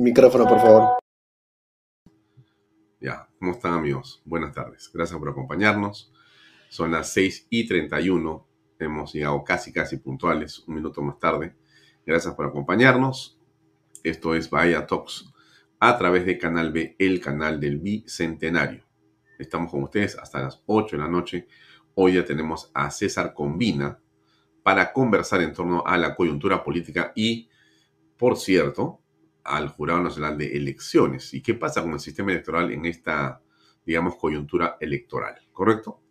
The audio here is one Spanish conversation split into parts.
Micrófono, por favor. Ya, ¿cómo están amigos? Buenas tardes. Gracias por acompañarnos. Son las 6 y 31. Hemos llegado casi, casi puntuales, un minuto más tarde. Gracias por acompañarnos. Esto es Bahía Talks a través de Canal B, el canal del Bicentenario. Estamos con ustedes hasta las 8 de la noche. Hoy ya tenemos a César Combina para conversar en torno a la coyuntura política y, por cierto, al Jurado Nacional de Elecciones. ¿Y qué pasa con el sistema electoral en esta, digamos, coyuntura electoral? ¿Correcto?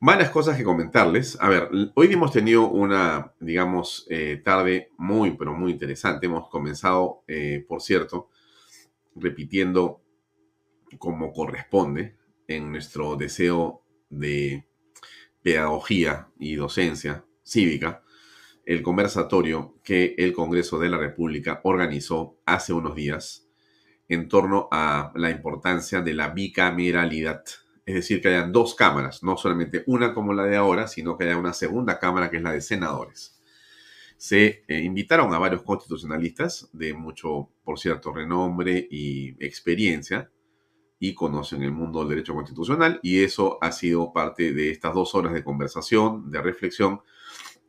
Varias cosas que comentarles. A ver, hoy hemos tenido una, digamos, eh, tarde muy, pero muy interesante. Hemos comenzado, eh, por cierto, repitiendo como corresponde en nuestro deseo de pedagogía y docencia cívica el conversatorio que el Congreso de la República organizó hace unos días en torno a la importancia de la bicameralidad. Es decir, que hayan dos cámaras, no solamente una como la de ahora, sino que haya una segunda cámara que es la de senadores. Se eh, invitaron a varios constitucionalistas de mucho, por cierto, renombre y experiencia y conocen el mundo del derecho constitucional y eso ha sido parte de estas dos horas de conversación, de reflexión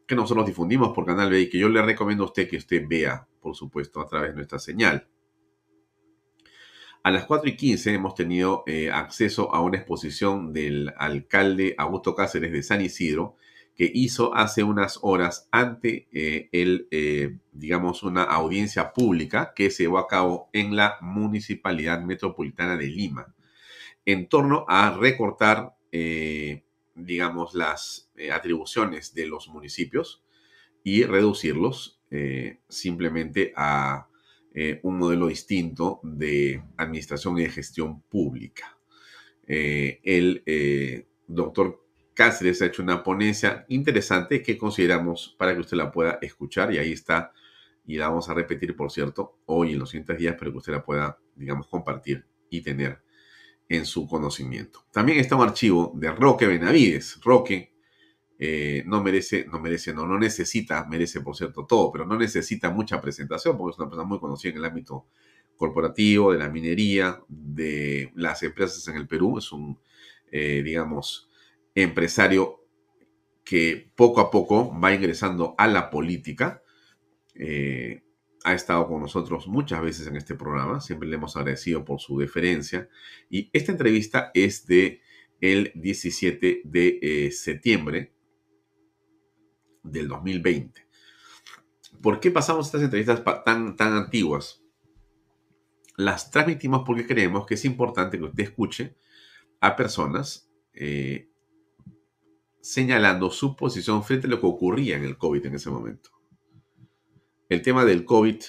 que nosotros difundimos por Canal B y que yo le recomiendo a usted que usted vea, por supuesto, a través de nuestra señal. A las 4 y 15 hemos tenido eh, acceso a una exposición del alcalde Augusto Cáceres de San Isidro, que hizo hace unas horas ante eh, el, eh, digamos, una audiencia pública que se llevó a cabo en la Municipalidad Metropolitana de Lima, en torno a recortar digamos, las eh, atribuciones de los municipios y reducirlos eh, simplemente a eh, un modelo distinto de administración y de gestión pública. el doctor Cáceres ha hecho una ponencia interesante que consideramos para que usted la pueda escuchar y ahí está y la vamos a repetir, por cierto, hoy en los siguientes días, para que usted la pueda, digamos, compartir y tener en su conocimiento. También está un archivo de Roque Benavides. Roque eh, no merece, no merece, no, no necesita, merece por cierto todo, pero no necesita mucha presentación porque es una persona muy conocida en el ámbito corporativo, de la minería, de las empresas en el Perú. Es un, eh, digamos, empresario que poco a poco va ingresando a la política. Eh, ha estado con nosotros muchas veces en este programa, siempre le hemos agradecido por su deferencia y esta entrevista es de el 17 de eh, septiembre del 2020. ¿Por qué pasamos estas entrevistas tan, tan antiguas? Las transmitimos porque creemos que es importante que usted escuche a personas eh, señalando su posición frente a lo que ocurría en el COVID en ese momento el tema del COVID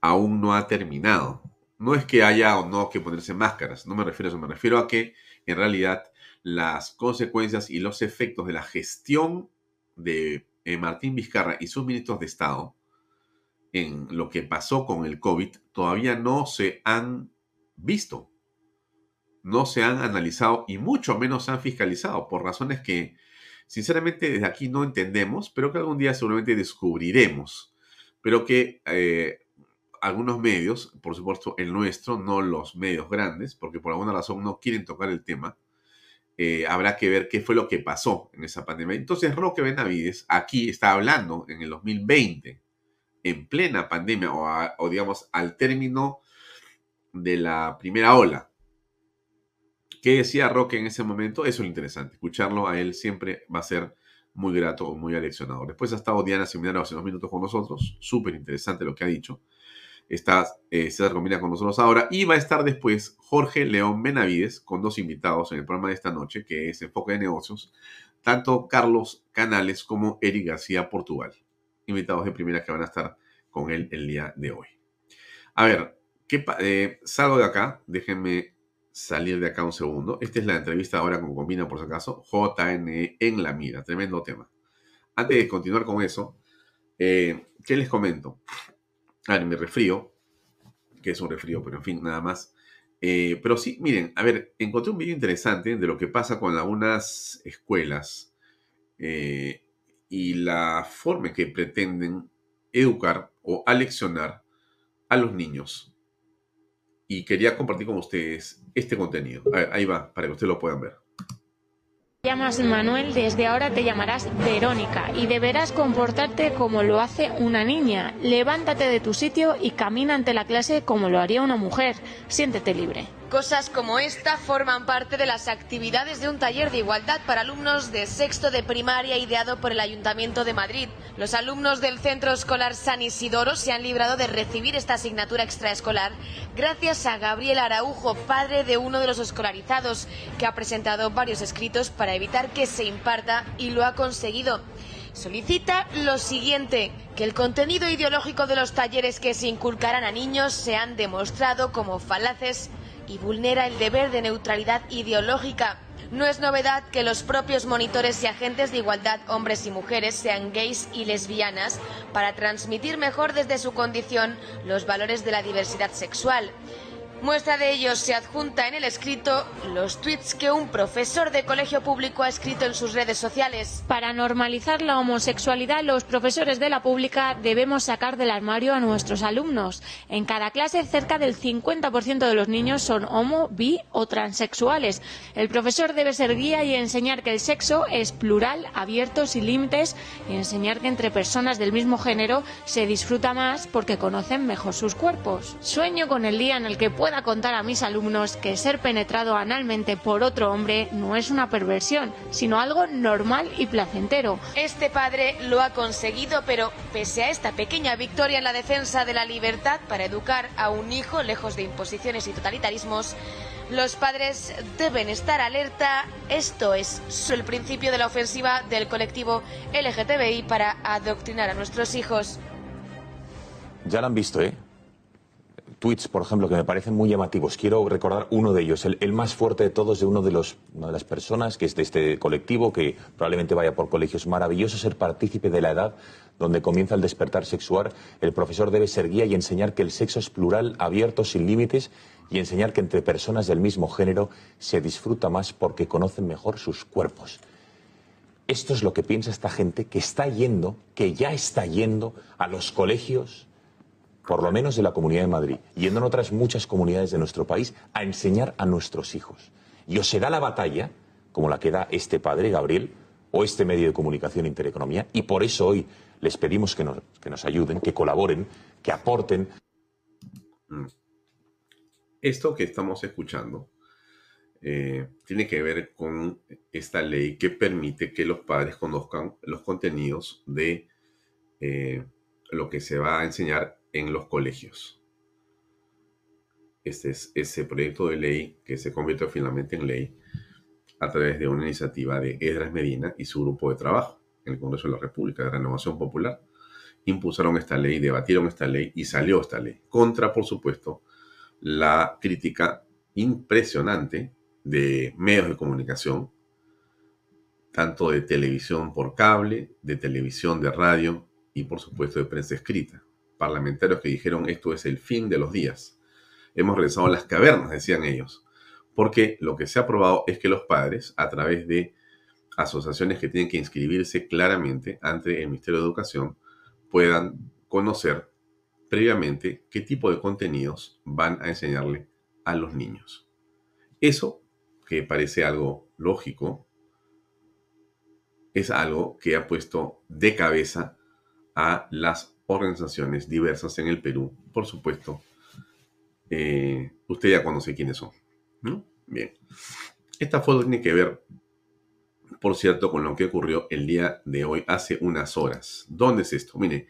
aún no ha terminado. No es que haya o no que ponerse máscaras, no me refiero a eso, me refiero a que en realidad las consecuencias y los efectos de la gestión de eh, Martín Vizcarra y sus ministros de Estado en lo que pasó con el COVID todavía no se han visto, no se han analizado y mucho menos se han fiscalizado por razones que sinceramente desde aquí no entendemos, pero que algún día seguramente descubriremos pero que eh, algunos medios, por supuesto el nuestro, no los medios grandes, porque por alguna razón no quieren tocar el tema, eh, habrá que ver qué fue lo que pasó en esa pandemia. Entonces, Roque Benavides aquí está hablando en el 2020, en plena pandemia, o, digamos al término de la primera ola. ¿Qué decía Roque en ese momento? Eso es interesante. Escucharlo a él siempre va a ser muy grato muy aleccionador. Después ha estado Diana Seminario hace unos minutos con nosotros. Súper interesante lo que ha dicho. Está eh, César Combina con nosotros ahora. Y va a estar después Jorge León Benavides con dos invitados en el programa de esta noche, que es Enfoque de Negocios. Tanto Carlos Canales como Eric García Portugal. Invitados de primera que van a estar con él el día de hoy. A ver, ¿qué eh, salgo de acá. Déjenme salir de acá un segundo. Esta es la entrevista ahora con Combina, por si acaso. JNE en la mira. Tremendo tema. Antes de continuar con eso, eh, ¿qué les comento? A ver, mi resfrío, que es un resfrío, pero en fin, nada más. Eh, pero sí, miren, a ver, encontré un video interesante de lo que pasa con algunas escuelas eh, y la forma en que pretenden educar o aleccionar a los niños. Y quería compartir con ustedes este contenido. Ver, ahí va, para que ustedes lo puedan ver llamas Manuel, desde ahora te llamarás Verónica y deberás comportarte como lo hace una niña. Levántate de tu sitio y camina ante la clase como lo haría una mujer. Siéntete libre. Cosas como esta forman parte de las actividades de un taller de igualdad para alumnos de sexto de primaria ideado por el Ayuntamiento de Madrid. Los alumnos del Centro Escolar San Isidoro se han librado de recibir esta asignatura extraescolar gracias a Gabriel Araujo, padre de uno de los escolarizados, que ha presentado varios escritos para evitar que se imparta y lo ha conseguido solicita lo siguiente, que el contenido ideológico de los talleres que se inculcarán a niños sean demostrado como falaces y vulnera el deber de neutralidad ideológica. No es novedad que los propios monitores y agentes de igualdad, hombres y mujeres, sean gays y lesbianas para transmitir mejor desde su condición los valores de la diversidad sexual. Muestra de ello se adjunta en el escrito los tweets que un profesor de colegio público ha escrito en sus redes sociales. Para normalizar la homosexualidad, los profesores de la pública debemos sacar del armario a nuestros alumnos. En cada clase, cerca del 50% de los niños son homo, bi o transexuales. El profesor debe ser guía y enseñar que el sexo es plural, abierto, sin límites, y enseñar que entre personas del mismo género se disfruta más porque conocen mejor sus cuerpos. Sueño con el día en el que pueda contar a mis alumnos que ser penetrado analmente por otro hombre no es una perversión, sino algo normal y placentero. Este padre lo ha conseguido, pero pese a esta pequeña victoria en la defensa de la libertad para educar a un hijo lejos de imposiciones y totalitarismos, los padres deben estar alerta. Esto es el principio de la ofensiva del colectivo LGTBI para adoctrinar a nuestros hijos. Ya lo han visto, ¿eh? Tweets, por ejemplo, que me parecen muy llamativos. Quiero recordar uno de ellos, el, más fuerte de todos, de uno de los, una de las personas que es de este colectivo, que probablemente vaya por colegios. Maravilloso ser partícipe de la edad donde comienza el despertar sexual. El profesor debe ser guía y enseñar que el sexo es plural, abierto, sin límites, y enseñar que entre personas del mismo género se disfruta más porque conocen mejor sus cuerpos. Esto es lo que piensa esta gente que está yendo, que ya está yendo a los colegios por lo menos de la Comunidad de Madrid, yendo en otras muchas comunidades de nuestro país, a enseñar a nuestros hijos. Y o se da la batalla, como la que da este padre, Gabriel, o este medio de comunicación Intereconomía, y por eso hoy les pedimos que nos, que nos ayuden, que colaboren, que aporten. Mm. Esto que estamos escuchando eh, tiene que ver con esta ley que permite que los padres conozcan los contenidos de eh, lo que se va a enseñar en los colegios. Este es ese proyecto de ley que se convirtió finalmente en ley a través de una iniciativa de Edras Medina y su grupo de trabajo en el Congreso de la República de Renovación Popular. Impulsaron esta ley, debatieron esta ley y salió esta ley. Contra, por supuesto, la crítica impresionante de medios de comunicación, tanto de televisión por cable, de televisión de radio y por supuesto de prensa escrita parlamentarios que dijeron esto es el fin de los días. Hemos regresado a las cavernas, decían ellos, porque lo que se ha probado es que los padres, a través de asociaciones que tienen que inscribirse claramente ante el Ministerio de Educación, puedan conocer previamente qué tipo de contenidos van a enseñarle a los niños. Eso, que parece algo lógico, es algo que ha puesto de cabeza a las organizaciones diversas en el Perú. Por supuesto, eh, usted ya conoce quiénes son. Bien. Esta foto tiene que ver, por cierto, con lo que ocurrió el día de hoy, hace unas horas. ¿Dónde es esto? Mire,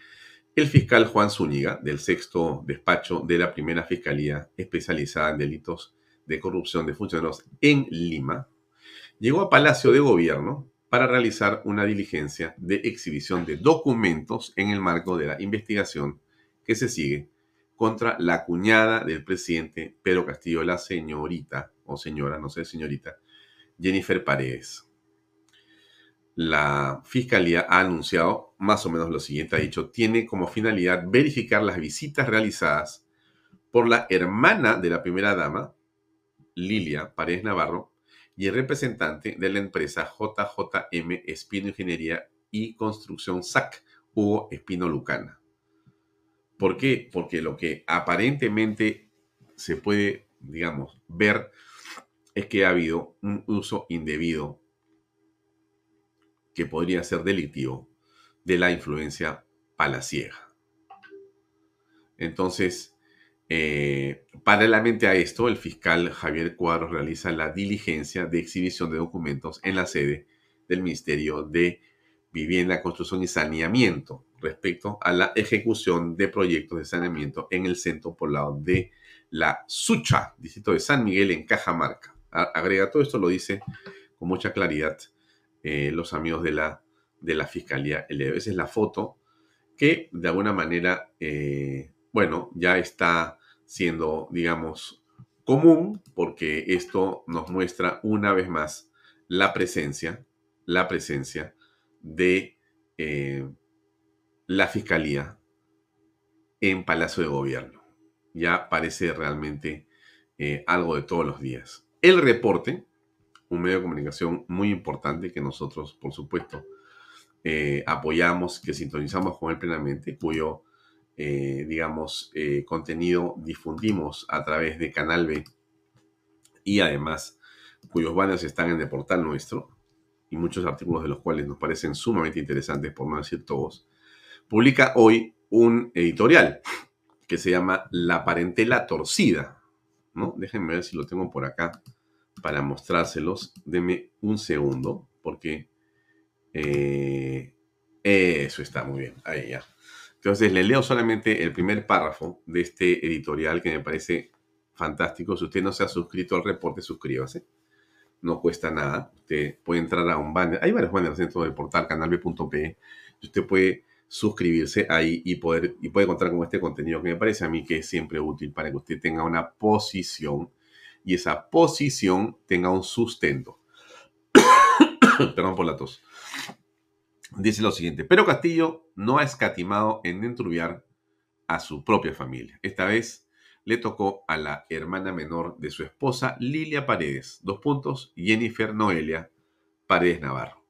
el fiscal Juan Zúñiga, del sexto despacho de la primera fiscalía especializada en delitos de corrupción de funcionarios en Lima, llegó a Palacio de Gobierno para realizar una diligencia de exhibición de documentos en el marco de la investigación que se sigue contra la cuñada del presidente Pedro Castillo, la señorita, o señora, no sé, señorita, Jennifer Paredes. La fiscalía ha anunciado más o menos lo siguiente, ha dicho, tiene como finalidad verificar las visitas realizadas por la hermana de la primera dama, Lilia Paredes Navarro, y el representante de la empresa JJM Espino Ingeniería y Construcción SAC, Hugo Espino Lucana. ¿Por qué? Porque lo que aparentemente se puede, digamos, ver es que ha habido un uso indebido que podría ser delictivo de la influencia palaciega. Entonces, eh, paralelamente a esto, el fiscal Javier Cuadros realiza la diligencia de exhibición de documentos en la sede del Ministerio de Vivienda, Construcción y Saneamiento respecto a la ejecución de proyectos de saneamiento en el centro poblado de La Sucha, distrito de San Miguel en Cajamarca. Agrega todo esto, lo dice con mucha claridad eh, los amigos de la, de la Fiscalía. Esa es la foto que de alguna manera eh, bueno, ya está siendo, digamos, común porque esto nos muestra una vez más la presencia, la presencia de eh, la Fiscalía en Palacio de Gobierno. Ya parece realmente eh, algo de todos los días. El reporte, un medio de comunicación muy importante que nosotros, por supuesto, eh, apoyamos, que sintonizamos con él plenamente, cuyo eh, digamos, eh, contenido difundimos a través de Canal B y además cuyos banners están en el portal nuestro y muchos artículos de los cuales nos parecen sumamente interesantes, por no decir todos, publica hoy un editorial que se llama La parentela torcida. ¿no? Déjenme ver si lo tengo por acá para mostrárselos. Deme un segundo, porque eh, eso está muy bien. Ahí ya. Entonces, le leo solamente el primer párrafo de este editorial que me parece fantástico. Si usted no se ha suscrito al reporte, suscríbase. No cuesta nada. Usted puede entrar a un banner. Hay varios banners dentro del portal canalb.pe. Usted puede suscribirse ahí y, poder, y puede contar con este contenido que me parece a mí que es siempre útil para que usted tenga una posición y esa posición tenga un sustento. Perdón por la tos dice lo siguiente, pero Castillo no ha escatimado en entrubiar a su propia familia. Esta vez le tocó a la hermana menor de su esposa, Lilia Paredes, dos puntos, Jennifer Noelia Paredes Navarro.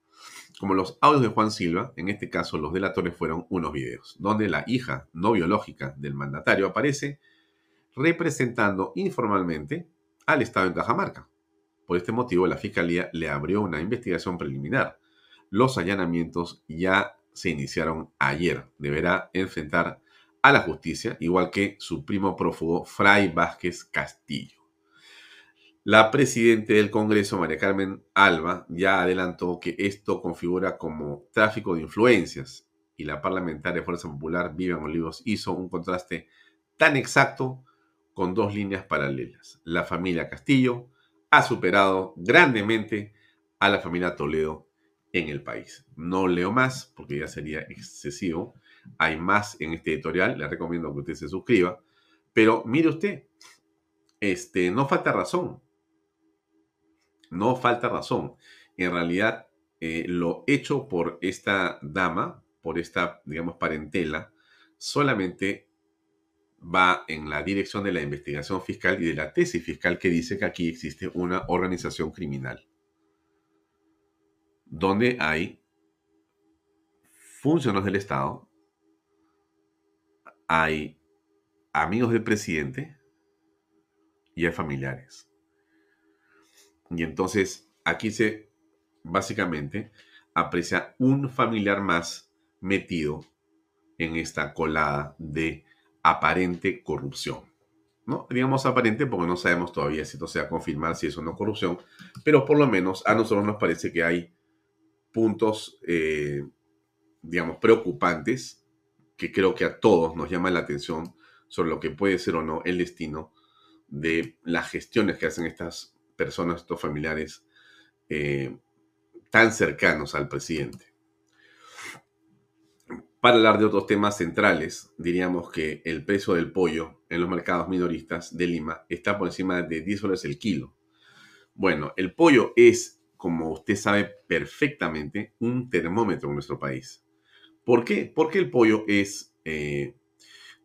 Como los audios de Juan Silva, en este caso los delatores fueron unos videos, donde la hija no biológica del mandatario aparece representando informalmente al Estado en Cajamarca. Por este motivo, la Fiscalía le abrió una investigación preliminar los allanamientos ya se iniciaron ayer. Deberá enfrentar a la justicia, igual que su primo prófugo Fray Vázquez Castillo. La presidenta del Congreso, María Carmen Alba, ya adelantó que esto configura como tráfico de influencias y la parlamentaria Fuerza Popular, Vivian Olivos, hizo un contraste tan exacto con dos líneas paralelas. La familia Castillo ha superado grandemente a la familia Toledo en el país. No leo más porque ya sería excesivo. Hay más en este editorial, le recomiendo que usted se suscriba. Pero mire usted, este, no falta razón. No falta razón. En realidad, eh, lo hecho por esta dama, por esta, digamos, parentela, solamente va en la dirección de la investigación fiscal y de la tesis fiscal que dice que aquí existe una organización criminal donde hay funcionarios del Estado, hay amigos del presidente y hay familiares. Y entonces aquí se básicamente aprecia un familiar más metido en esta colada de aparente corrupción. ¿no? Digamos aparente porque no sabemos todavía si esto se va a confirmar, si es o no corrupción, pero por lo menos a nosotros nos parece que hay puntos, eh, digamos, preocupantes que creo que a todos nos llama la atención sobre lo que puede ser o no el destino de las gestiones que hacen estas personas, estos familiares eh, tan cercanos al presidente. Para hablar de otros temas centrales, diríamos que el precio del pollo en los mercados minoristas de Lima está por encima de 10 soles el kilo. Bueno, el pollo es, como usted sabe perfectamente, un termómetro en nuestro país. ¿Por qué? Porque el pollo es, eh,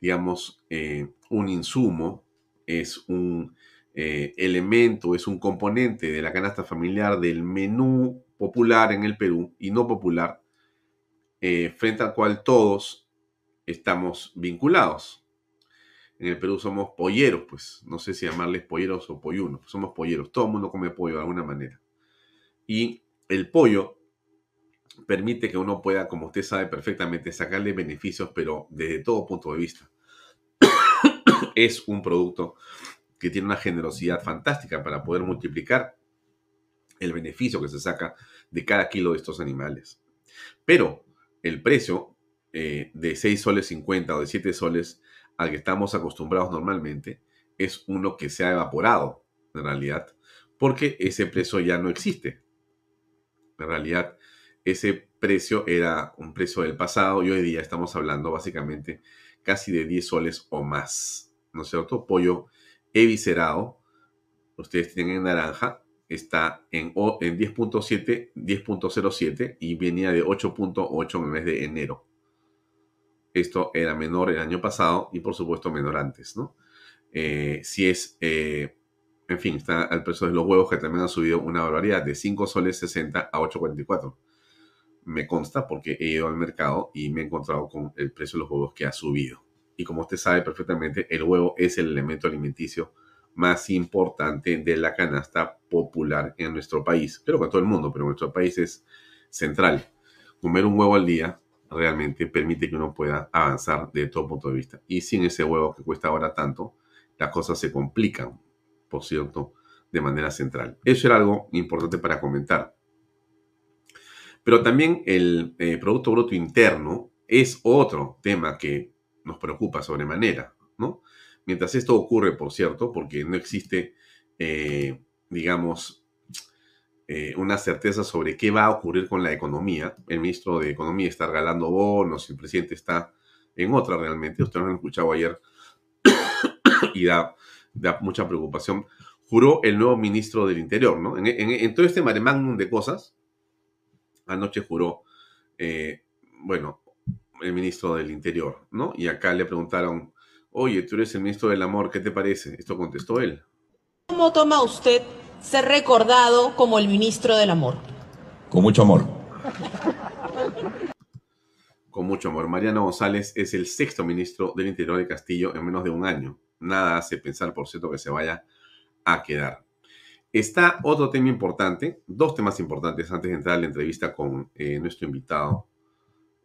digamos, eh, un insumo, es un eh, elemento, es un componente de la canasta familiar del menú popular en el Perú y no popular frente al cual todos estamos vinculados. En el Perú somos polleros, pues no sé si llamarles polleros o pollunos, somos polleros, todo el mundo come pollo de alguna manera. Y el pollo permite que uno pueda, como usted sabe perfectamente, sacarle beneficios, pero desde todo punto de vista. es un producto que tiene una generosidad fantástica para poder multiplicar el beneficio que se saca de cada kilo de estos animales. Pero el precio eh, de 6 soles 50 o de 7 soles al que estamos acostumbrados normalmente es uno que se ha evaporado en realidad porque ese precio ya no existe. En realidad ese precio era un precio del pasado y hoy día estamos hablando básicamente casi de 10 soles o más. ¿No es cierto? Pollo eviscerado, ustedes tienen en naranja, está en, en 10.7, 10.07 y venía de 8.8 en el mes de enero. Esto era menor el año pasado y por supuesto menor antes, ¿no? Eh, si es, eh, en fin, está el precio de los huevos que también ha subido una barbaridad de 5 soles 60 a 8.44. Me consta porque he ido al mercado y me he encontrado con el precio de los huevos que ha subido. Y como usted sabe perfectamente, el huevo es el elemento alimenticio más importante de la canasta popular en nuestro país. Creo que en todo el mundo, pero en nuestro país es central. Comer un huevo al día realmente permite que uno pueda avanzar de todo punto de vista. Y sin ese huevo que cuesta ahora tanto, las cosas se complican, por cierto, de manera central. Eso era algo importante para comentar. Pero también el eh, Producto Bruto Interno es otro tema que nos preocupa sobremanera, ¿no? Mientras esto ocurre, por cierto, porque no existe, eh, digamos, eh, una certeza sobre qué va a ocurrir con la economía. El ministro de Economía está regalando bonos, el presidente está en otra realmente. Ustedes lo han escuchado ayer y da, mucha preocupación. Juró el nuevo ministro del Interior, ¿no? En, todo este mare de cosas, anoche juró, eh, bueno, el ministro del Interior, ¿no? Y acá le preguntaron oye, tú eres el ministro del amor, ¿qué te parece? Esto contestó él. ¿Cómo toma usted ser recordado como el ministro del amor? Con mucho amor. Con mucho amor. Mariano González es el sexto ministro del Interior de Castillo en menos de un año. Nada hace pensar, por cierto, que se vaya a quedar. Está otro tema importante, dos temas importantes antes de entrar a la entrevista con eh, nuestro invitado,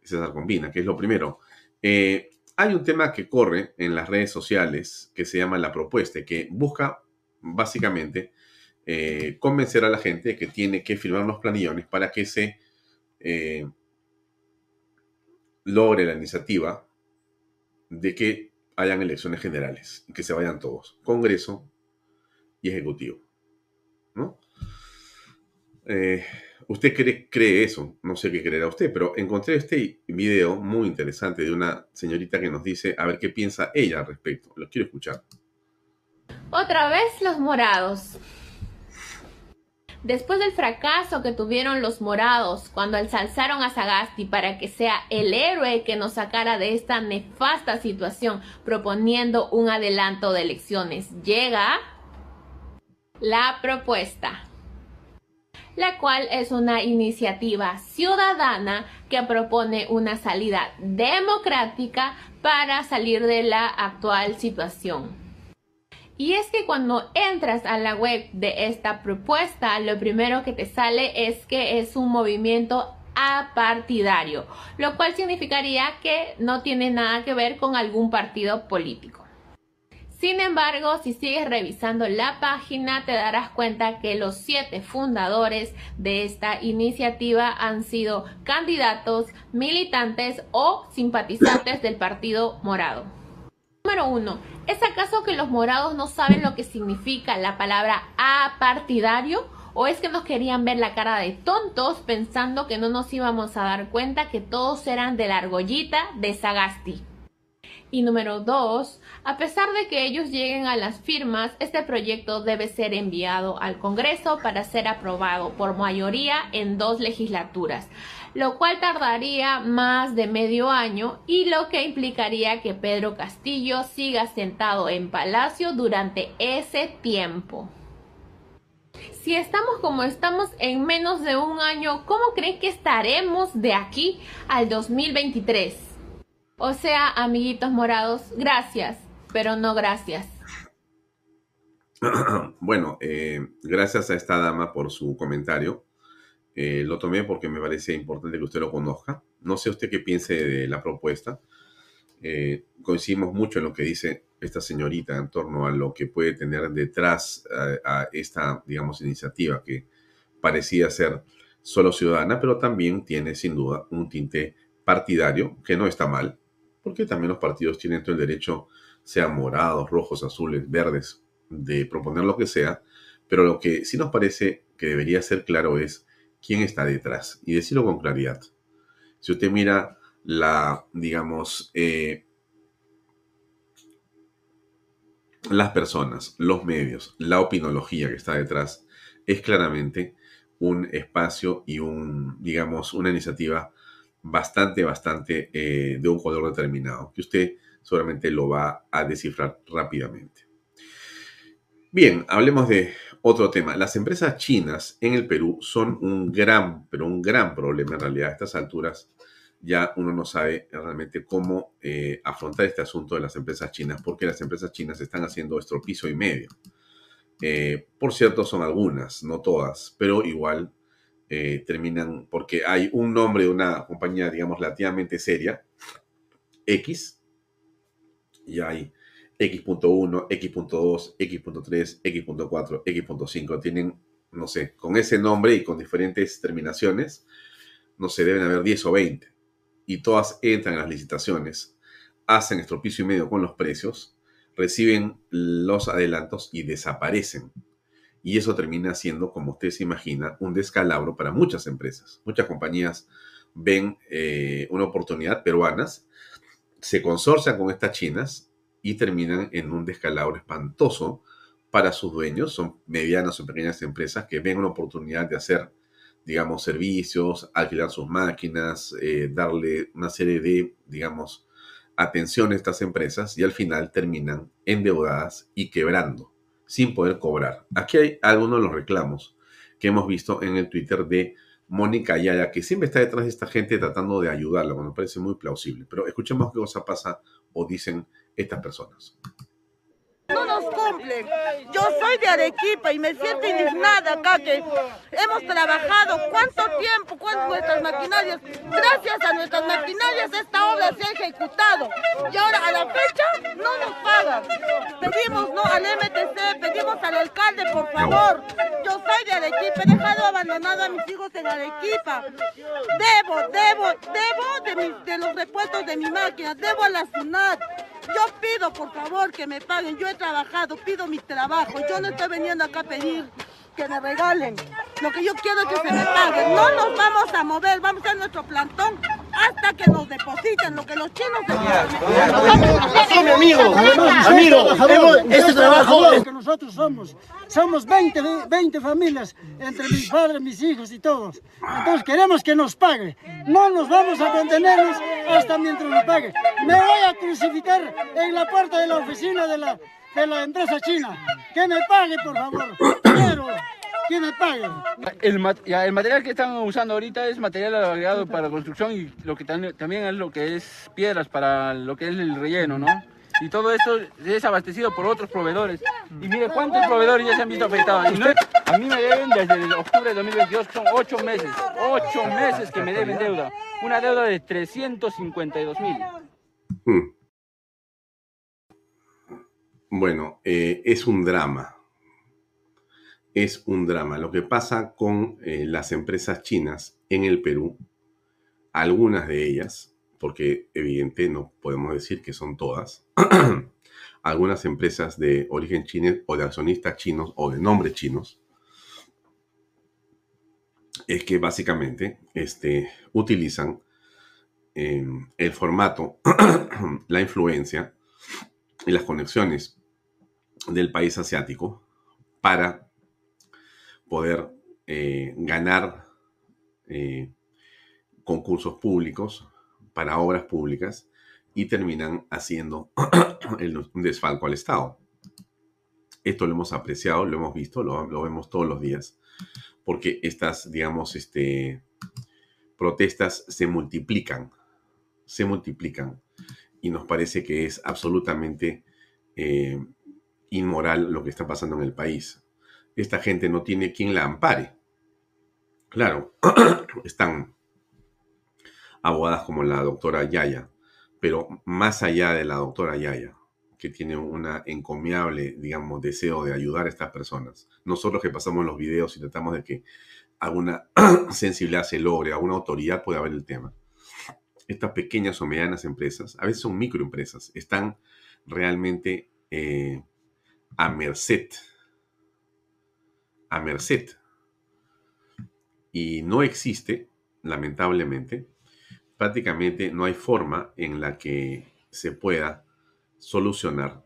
César Combina, que es lo primero. Eh, hay un tema que corre en las redes sociales que se llama la propuesta, que busca básicamente eh, convencer a la gente que tiene que firmar unos planillones para que se logre la iniciativa de que hayan elecciones generales y que se vayan todos, Congreso y Ejecutivo. ¿no? Eh, Usted cree, cree, eso, no sé qué creerá usted, pero encontré este video muy interesante de una señorita que nos dice a ver qué piensa ella al respecto. Lo quiero escuchar. Otra vez los morados. Después del fracaso que tuvieron los morados cuando ensalzaron a Sagasti para que sea el héroe que nos sacara de esta nefasta situación proponiendo un adelanto de elecciones, llega la propuesta la cual es una iniciativa ciudadana que propone una salida democrática para salir de la actual situación. Y es que cuando entras a la web de esta propuesta, lo primero que te sale es que es un movimiento apartidario, lo cual significaría que no tiene nada que ver con algún partido político. Sin embargo, si sigues revisando la página, te darás cuenta que los siete fundadores de esta iniciativa han sido candidatos, militantes o simpatizantes del Partido Morado. Número uno, ¿es acaso que los morados no saben lo que significa la palabra apartidario? ¿O es que nos querían ver la cara de tontos pensando que no nos íbamos a dar cuenta que todos eran de la argollita de Sagasti? Y número dos, a pesar de que ellos lleguen a las firmas, este proyecto debe ser enviado al Congreso para ser aprobado por mayoría en dos legislaturas, lo cual tardaría más de medio año y lo que implicaría que Pedro Castillo siga sentado en Palacio durante ese tiempo. Si estamos como estamos en menos de un año, ¿cómo creen que estaremos de aquí al 2023? O sea, amiguitos morados, gracias, pero no gracias. Bueno, eh, gracias a esta dama por su comentario. Eh, lo tomé porque me parece importante que usted lo conozca. No sé usted qué piense de la propuesta. Eh, coincidimos mucho en lo que dice esta señorita en torno a lo que puede tener detrás a esta, digamos, iniciativa que parecía ser solo ciudadana, pero también tiene sin duda un tinte partidario, que no está mal, porque también los partidos tienen todo el derecho, sean morados, rojos, azules, verdes, de proponer lo que sea, pero lo que sí nos parece que debería ser claro es quién está detrás y decirlo con claridad. Si usted mira la, digamos, eh, las personas, los medios, la opinología que está detrás, es claramente un espacio y un, digamos, una iniciativa bastante, bastante eh, de un color determinado, que usted seguramente lo va a descifrar rápidamente. Bien, hablemos de otro tema. Las empresas chinas en el Perú son un gran, pero un gran problema en realidad. A estas alturas ya uno no sabe realmente cómo eh, afrontar este asunto de las empresas chinas, porque las empresas chinas están haciendo estropicio y medio. Eh, por cierto, son algunas, no todas, pero igual eh, terminan, porque hay un nombre de una compañía, digamos, relativamente seria, X, y hay X.1, X.2, X.3, X.4, X.5, tienen, no sé, con ese nombre y con diferentes terminaciones, no sé, deben haber 10 o 20, y todas entran a las licitaciones, hacen estropicio y medio con los precios, reciben los adelantos y desaparecen y eso termina siendo, como usted se imagina, un descalabro para muchas empresas. Muchas compañías ven eh, una oportunidad peruanas, se consorcian con estas chinas y terminan en un descalabro espantoso para sus dueños. Son medianas o pequeñas empresas que ven una oportunidad de hacer, digamos, servicios, alquilar sus máquinas, eh, darle una serie de, digamos, atención a estas empresas y al final terminan endeudadas y quebrando sin poder cobrar. Aquí hay algunos de los reclamos que hemos visto en el Twitter de Mónica Yaya, que siempre está detrás de esta gente tratando de ayudarla, me parece muy plausible. Pero escuchemos qué cosa pasa o dicen estas personas. No nos cumplen. Yo soy de Arequipa y me siento indignada acá que hemos trabajado cuánto tiempo, con nuestras maquinarias. Gracias a nuestras maquinarias esta obra se ha ejecutado. Y ahora a la fecha no nos pagan. Pedimos no al MTC, pedimos al alcalde, por favor. Yo soy de Arequipa, he dejado abandonado a mis hijos en Arequipa. Debo, debo, debo de, de los repuestos de mi máquina, debo a la SUNAT. Yo pido, por favor, que me paguen. Yo he trabajado, pido mi trabajo. Yo no estoy veniendo acá a pedir que me regalen. Lo que yo quiero es que se me paguen. No nos vamos a mover, vamos a nuestro plantón hasta que nos depositen lo que los chinos mi amigo, amigo, este trabajo es que nosotros somos, somos 20, 20 familias entre mis padres, mis hijos y todos. Entonces queremos que nos pague. No nos vamos a contenernos hasta mientras nos pague. Me voy a crucificar en la puerta de la oficina de la, de la empresa china. Que me pague, por favor. Quiero ¿Quién me paga? El, el, material que están usando ahorita es material agregado para construcción y lo que también es lo que es piedras para lo que es el relleno, ¿no? y todo esto es abastecido por otros proveedores. Y mire cuántos proveedores ya se han visto afectados. Y no, a mí me deben desde octubre de 2022, son ocho meses, ocho meses que me deben deuda. Una deuda de 352 mil. Hmm. Bueno, eh, es un drama. Es un drama. Lo que pasa con eh, las empresas chinas en el Perú, algunas de ellas, porque evidente no podemos decir que son todas, algunas empresas de origen chino o de accionistas chinos o de nombres chinos, es que básicamente este, utilizan em, el formato, la influencia y las conexiones del país asiático para poder eh, ganar eh, concursos públicos, para obras públicas y terminan haciendo un desfalco al Estado. Esto lo hemos apreciado, lo hemos visto, lo, vemos todos los días, porque estas, digamos, este, protestas se multiplican, se multiplican y nos parece que es absolutamente eh, inmoral lo que está pasando en el país. Esta gente no tiene quien la ampare. Claro, están abogadas como la doctora Yaya, pero más allá de la doctora Yaya, que tiene una encomiable, digamos, deseo de ayudar a estas personas. Nosotros que pasamos los videos y tratamos de que alguna sensibilidad se logre, alguna autoridad pueda ver el tema. Estas pequeñas o medianas empresas, a veces son microempresas, están realmente eh, a merced, a merced. Y no existe, lamentablemente, prácticamente no hay forma en la que se pueda solucionar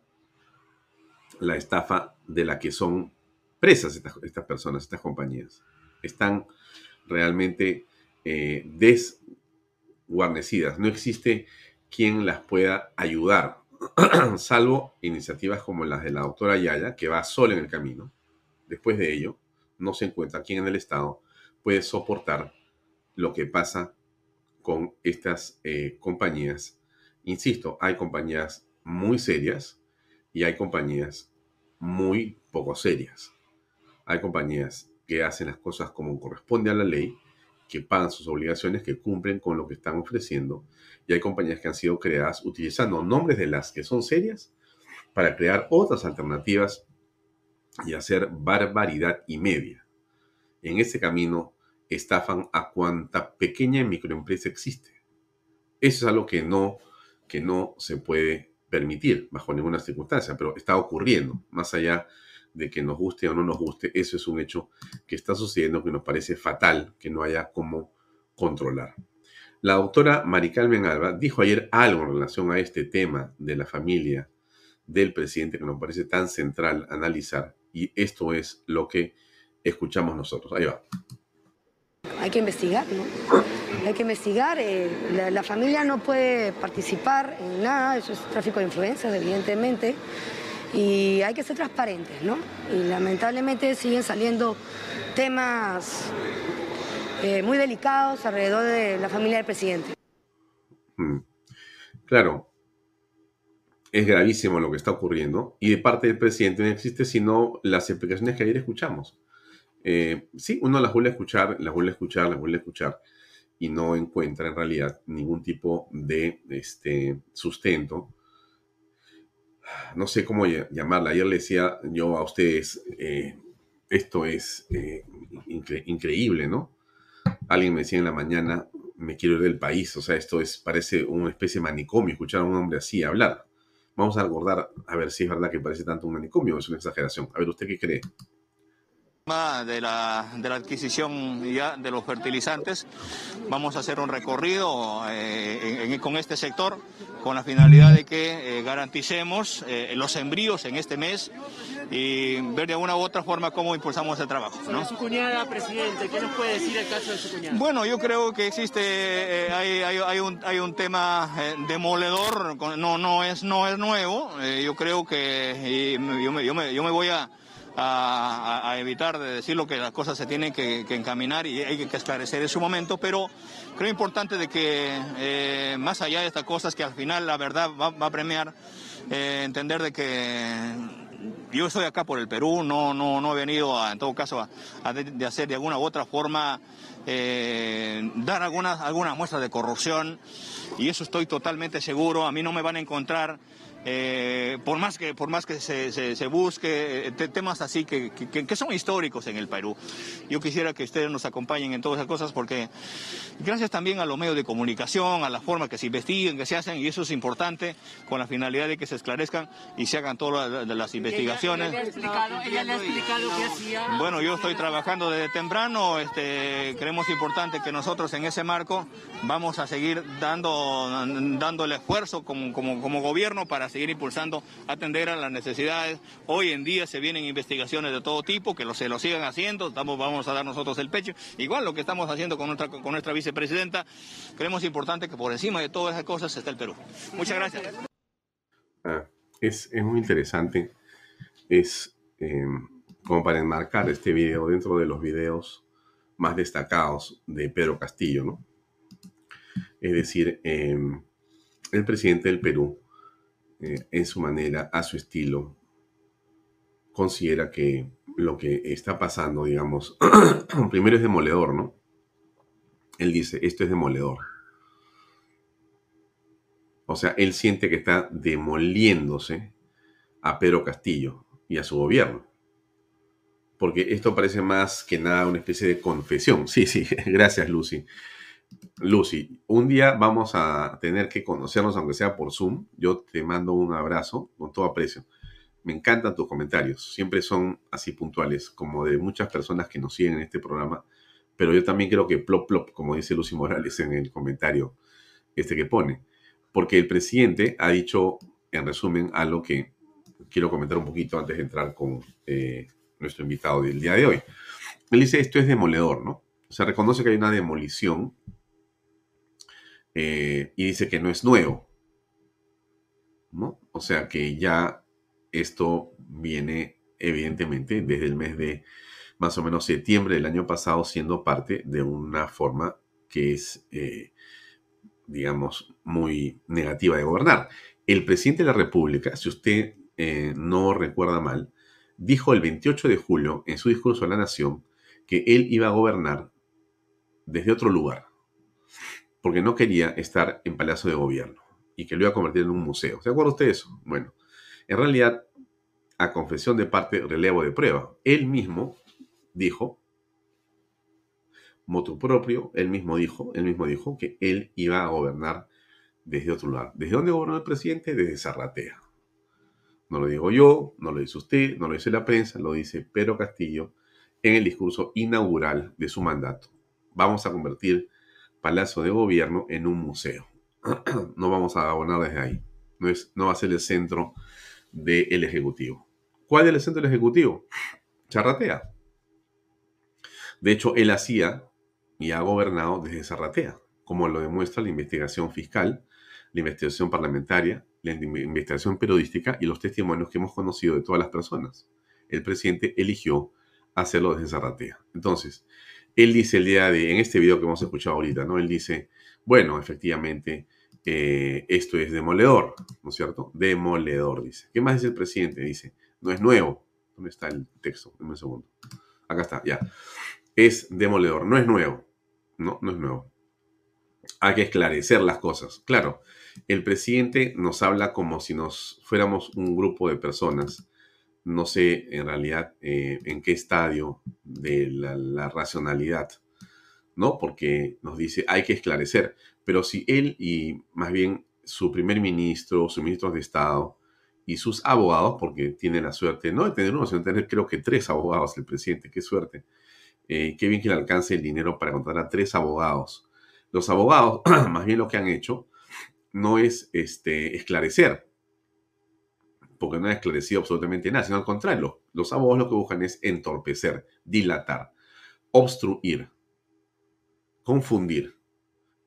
la estafa de la que son presas estas, personas, estas compañías. Están realmente eh, desguarnecidas. No existe quien las pueda ayudar, salvo iniciativas como las de la doctora Yaya, que va sola en el camino. Después de ello, no se encuentra quien en el Estado puede soportar lo que pasa con estas eh, compañías. Insisto, hay compañías muy serias y hay compañías muy poco serias. Hay compañías que hacen las cosas como corresponde a la ley, que pagan sus obligaciones, que cumplen con lo que están ofreciendo. Y hay compañías que han sido creadas utilizando nombres de las que son serias para crear otras alternativas y hacer barbaridad y media. En ese camino estafan a cuanta pequeña microempresa existe. Eso es algo que no, que no se puede permitir bajo ninguna circunstancia, pero está ocurriendo, más allá de que nos guste o no nos guste, eso es un hecho que está sucediendo que nos parece fatal que no haya cómo controlar. La doctora Maricarmen Alba dijo ayer algo en relación a este tema de la familia del presidente que nos parece tan central analizar y esto es lo que escuchamos nosotros. Ahí va. Hay que investigar, ¿no? Hay que investigar. Eh, la, familia no puede participar en nada, eso es tráfico de influencias, evidentemente. Y hay que ser transparentes, ¿no? Y lamentablemente siguen saliendo temas eh, muy delicados alrededor de la familia del presidente. Mm. Claro, es gravísimo lo que está ocurriendo y de parte del presidente no existe sino las explicaciones que ayer escuchamos. Eh, sí, uno las vuelve a escuchar, las vuelve a escuchar, las vuelve a escuchar y no encuentra en realidad ningún tipo de este, sustento. No sé cómo llamarla. Ayer le decía yo a ustedes, eh, esto es eh, increíble, ¿no? Alguien me decía en la mañana, me quiero ir del país. O sea, esto es, parece una especie de manicomio, escuchar a un hombre así hablar. Vamos a recordar, a ver si es verdad que parece tanto un manicomio es una exageración. A ver, ¿usted qué cree? De la, de la adquisición ya de los fertilizantes. Vamos a hacer un recorrido eh, con este sector con la finalidad de que eh, garanticemos eh, los sembríos en este mes y ver de una u otra forma cómo impulsamos el trabajo. ¿no? su cuñada, presidente, ¿qué nos puede decir el caso de su cuñada? Bueno, yo creo que existe, hay, hay, hay, un, hay un tema demoledor, no, no, es, no es nuevo. yo creo que yo me, yo me, yo me voy a a, evitar de decir lo que las cosas se tienen que, encaminar y hay que esclarecer en su momento, pero creo importante de que eh, más allá de estas cosas que al final la verdad va, a premiar, eh, entender de que yo estoy acá por el Perú, no, no, no he venido en todo caso a, de, hacer de alguna u otra forma eh, dar algunas, algunas muestras de corrupción y eso estoy totalmente seguro, a mí no me van a encontrar eh, por más que, por más que se, se, busque eh, temas así que, que, son históricos en el Perú. Yo quisiera que ustedes nos acompañen en todas esas cosas porque gracias también a los medios de comunicación, a la forma que se investiguen, que se hacen, y eso es importante con la finalidad de que se esclarezcan y se hagan todas las, investigaciones. Bueno, yo estoy trabajando desde temprano, este, creemos importante que nosotros en ese marco vamos a seguir dando, dando el esfuerzo como, como, como gobierno para seguir impulsando, atender a las necesidades. Hoy en día se vienen investigaciones de todo tipo, que lo, se lo sigan haciendo, estamos, vamos a dar nosotros el pecho. Igual lo que estamos haciendo con nuestra, con nuestra vicepresidenta, creemos importante que por encima de todas esas cosas esté el Perú. Muchas gracias. Ah, es, muy interesante. Es em, como para enmarcar este video dentro de los videos más destacados de Pedro Castillo, ¿no? Es decir, em, el presidente del Perú eh, en su manera, a su estilo, considera que lo que está pasando, digamos, primero es demoledor, ¿no? Él dice, esto es demoledor. O sea, él siente que está demoliéndose a Pedro Castillo y a su gobierno. Porque esto parece más que nada una especie de confesión. Sí, sí, gracias Lucy. Lucy, un día vamos a tener que conocernos, aunque sea por Zoom. Yo te mando un abrazo con todo aprecio. Me encantan tus comentarios. Siempre son así puntuales, como de muchas personas que nos siguen en este programa. Pero yo también creo que plop plop, como dice Lucy Morales en el comentario este que pone. Porque el presidente ha dicho, en resumen, algo que quiero comentar un poquito antes de entrar con eh, nuestro invitado del día de hoy. Él dice, esto es demoledor, ¿no? Se reconoce que hay una demolición eh, y dice que no es nuevo. ¿no? O sea que ya esto viene evidentemente desde el mes de más o menos septiembre del año pasado siendo parte de una forma que es, eh, digamos, muy negativa de gobernar. El presidente de la República, si usted eh, no recuerda mal, dijo el 28 de julio en su discurso a la Nación que él iba a gobernar desde otro lugar porque no quería estar en Palacio de Gobierno y que lo iba a convertir en un museo. ¿Se acuerda usted de eso? Bueno, en realidad, a confesión de parte, relevo de prueba. Él mismo dijo, motu propio, él mismo dijo, él mismo dijo que él iba a gobernar desde otro lugar. ¿Desde dónde gobernó el presidente? Desde Zarratea. No lo digo yo, no lo dice usted, no lo dice la prensa, lo dice Pedro Castillo en el discurso inaugural de su mandato. Vamos a convertir Palacio de Gobierno en un museo. no vamos a abonar desde ahí. No, es, no va a ser el centro del Ejecutivo. ¿Cuál es el centro del Ejecutivo? Charratea. De hecho, él hacía y ha gobernado desde Zarratea, como lo demuestra la investigación fiscal, la investigación parlamentaria, la investigación periodística y los testimonios que hemos conocido de todas las personas. El presidente eligió hacerlo desde Zarratea. Entonces, él dice el día de, en este video que hemos escuchado ahorita, ¿no? Él dice, bueno, efectivamente, eh, esto es demoledor, ¿no es cierto? Demoledor, dice. ¿Qué más dice el presidente? Dice, no es nuevo. ¿Dónde está el texto? Dame un segundo. Acá está, ya. Es demoledor, no es nuevo. No, no es nuevo. Hay que esclarecer las cosas. Claro, el presidente nos habla como si nos fuéramos un grupo de personas no sé en realidad eh, en qué estadio de la, racionalidad, ¿no? Porque nos dice, hay que esclarecer, pero si él y más bien su primer ministro, sus ministros de Estado y sus abogados, porque tiene la suerte, no de tener uno, sino de tener creo que tres abogados el presidente, qué suerte, eh, qué bien que le alcance el dinero para contratar a tres abogados. Los abogados, más bien lo que han hecho, no es este, esclarecer, porque no ha esclarecido absolutamente nada, sino al contrario, los abogados lo que buscan es entorpecer, dilatar, obstruir, confundir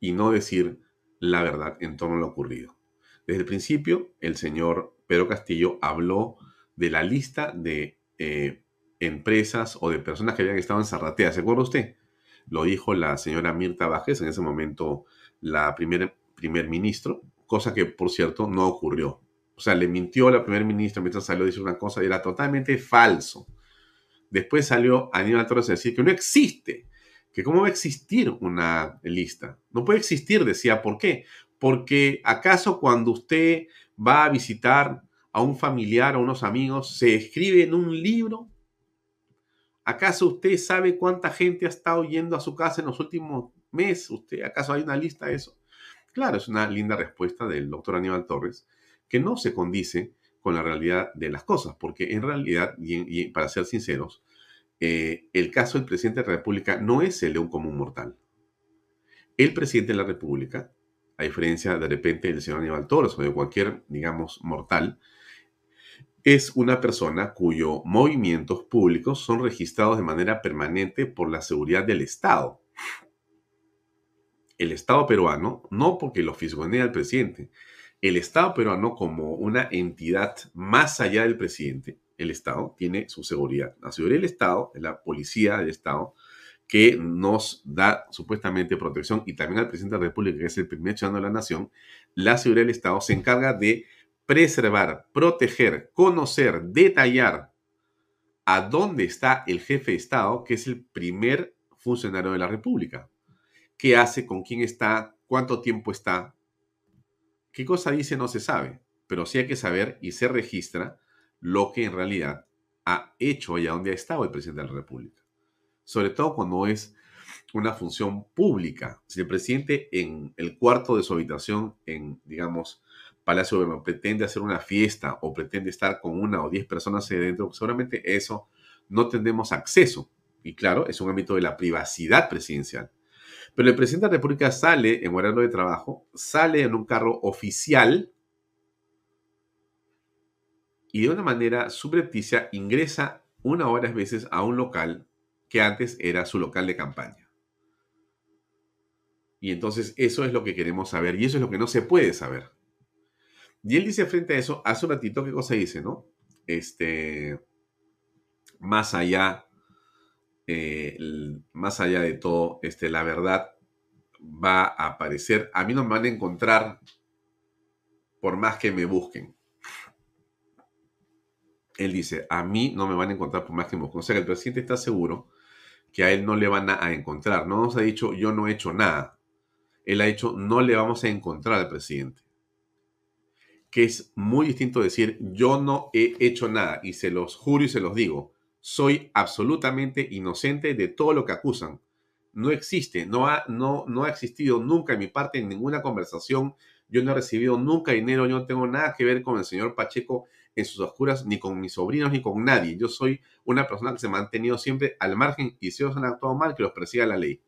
y no decir la verdad en torno a lo ocurrido. Desde el principio, el señor Pedro Castillo habló de la lista de eh, empresas o de personas que habían estado en Zarratea. ¿Se acuerda usted? Lo dijo la señora Mirta Bajes, en ese momento la primer, primer ministro, cosa que, por cierto, no ocurrió. O sea, le mintió a la primer ministra mientras salió a decir una cosa y era totalmente falso. Después salió Aníbal Torres a decir que no existe, que cómo va a existir una lista. No puede existir, decía, ¿por qué? Porque acaso cuando usted va a visitar a un familiar o unos amigos, se escribe en un libro. ¿Acaso usted sabe cuánta gente ha estado yendo a su casa en los últimos meses? ¿Usted, ¿Acaso hay una lista de eso? Claro, es una linda respuesta del doctor Aníbal Torres, que no se condice con la realidad de las cosas, porque en realidad, y, para ser sinceros, eh, el caso del presidente de la República no es el de un común mortal. El presidente de la República, a diferencia de repente del señor Aníbal Torres o de cualquier, digamos, mortal, es una persona cuyos movimientos públicos son registrados de manera permanente por la seguridad del Estado. El Estado peruano, no porque lo fisgonea el presidente, el Estado peruano como una entidad más allá del presidente, el Estado tiene su seguridad. La seguridad del Estado es la policía del Estado que nos da supuestamente protección y también al presidente de la República, que es el primer ciudadano de la nación, la seguridad del Estado se encarga de preservar, proteger, conocer, detallar a dónde está el jefe de Estado, que es el primer funcionario de la República. ¿Qué hace? ¿Con quién está? ¿Cuánto tiempo está? ¿Qué cosa dice? No se sabe, pero sí hay que saber y se registra lo que en realidad ha hecho y a dónde ha estado el presidente de la República. Sobre todo cuando es una función pública. Si el presidente en el cuarto de su habitación, en, digamos, Palacio de pretende hacer una fiesta o pretende estar con una o diez personas ahí dentro, seguramente eso no tendremos acceso. Y claro, es un ámbito de la privacidad presidencial. Pero el presidente de la República sale en horario de trabajo, sale en un carro oficial y de una manera subrepticia ingresa una o varias veces a un local que antes era su local de campaña. Y entonces eso es lo que queremos saber y eso es lo que no se puede saber. Y él dice frente a eso, hace un ratito, ¿qué cosa dice, no? Este, más allá eh, más allá de todo, este, la verdad va a aparecer. A mí no me van a encontrar por más que me busquen. Él dice, a mí no me van a encontrar por más que me busquen. O sea que el presidente está seguro que a él no le van a, encontrar. No nos ha dicho, yo no he hecho nada. Él ha dicho, no le vamos a encontrar al presidente. Que es muy distinto decir, yo no he hecho nada. Y se los juro y se los digo soy absolutamente inocente de todo lo que acusan. No existe, no ha, no, no ha existido nunca en mi parte en ninguna conversación. Yo no he recibido nunca dinero, yo no tengo nada que ver con el señor Pacheco en sus oscuras, ni con mis sobrinos, ni con nadie. Yo soy una persona que se ha mantenido siempre al margen y si ellos han actuado mal, que los persiga la ley.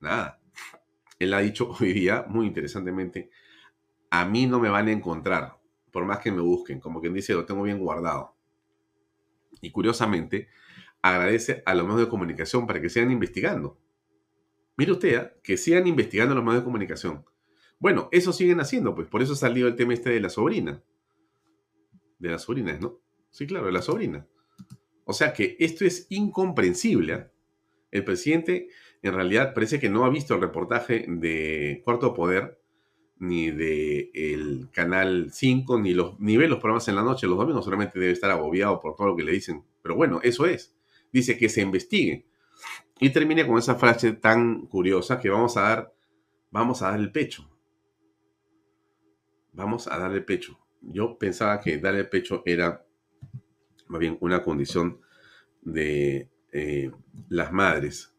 Nada. Él ha dicho hoy día, muy interesantemente, a mí no me van a encontrar, por más que me busquen, como quien dice, lo tengo bien guardado y curiosamente agradece a los medios de comunicación para que sigan investigando. Mire usted, ¿ah? que sigan investigando los medios de comunicación. Bueno, eso siguen haciendo, pues por eso ha salido el tema este de la sobrina. De las sobrinas, ¿no? Sí, claro, de la sobrina. O sea que esto es incomprensible. ¿ah? El presidente en realidad parece que no ha visto el reportaje de Cuarto Poder ni de el Canal 5, ni, los, ni ve los programas en la noche, los domingos solamente debe estar agobiado por todo lo que le dicen. Pero bueno, eso es. Dice que se investigue. Y termina con esa frase tan curiosa que vamos a dar, vamos a dar el pecho. Vamos a dar el pecho. Yo pensaba que dar el pecho era más bien una condición de eh, las madres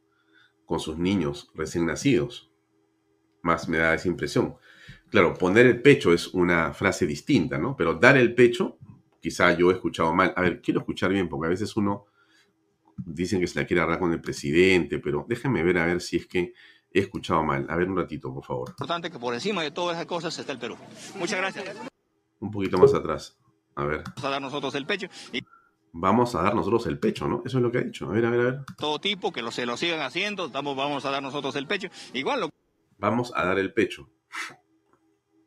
con sus niños recién nacidos. Más me da esa impresión. Claro, poner el pecho es una frase distinta, ¿no? Pero dar el pecho, quizá yo he escuchado mal. A ver, quiero escuchar bien, porque a veces uno dicen que se la quiere hablar con el presidente, pero déjenme ver a ver si es que he escuchado mal. A ver un ratito, por favor. Importante que por encima de todas esas cosas está el Perú. Muchas gracias. Un poquito más atrás. A ver. Vamos a dar nosotros el pecho. Y... Vamos a dar nosotros el pecho, ¿no? Eso es lo que ha dicho. A ver, a ver, a ver. Todo tipo, que lo, se lo sigan haciendo, vamos a dar nosotros el pecho. Igual lo... Vamos a dar el pecho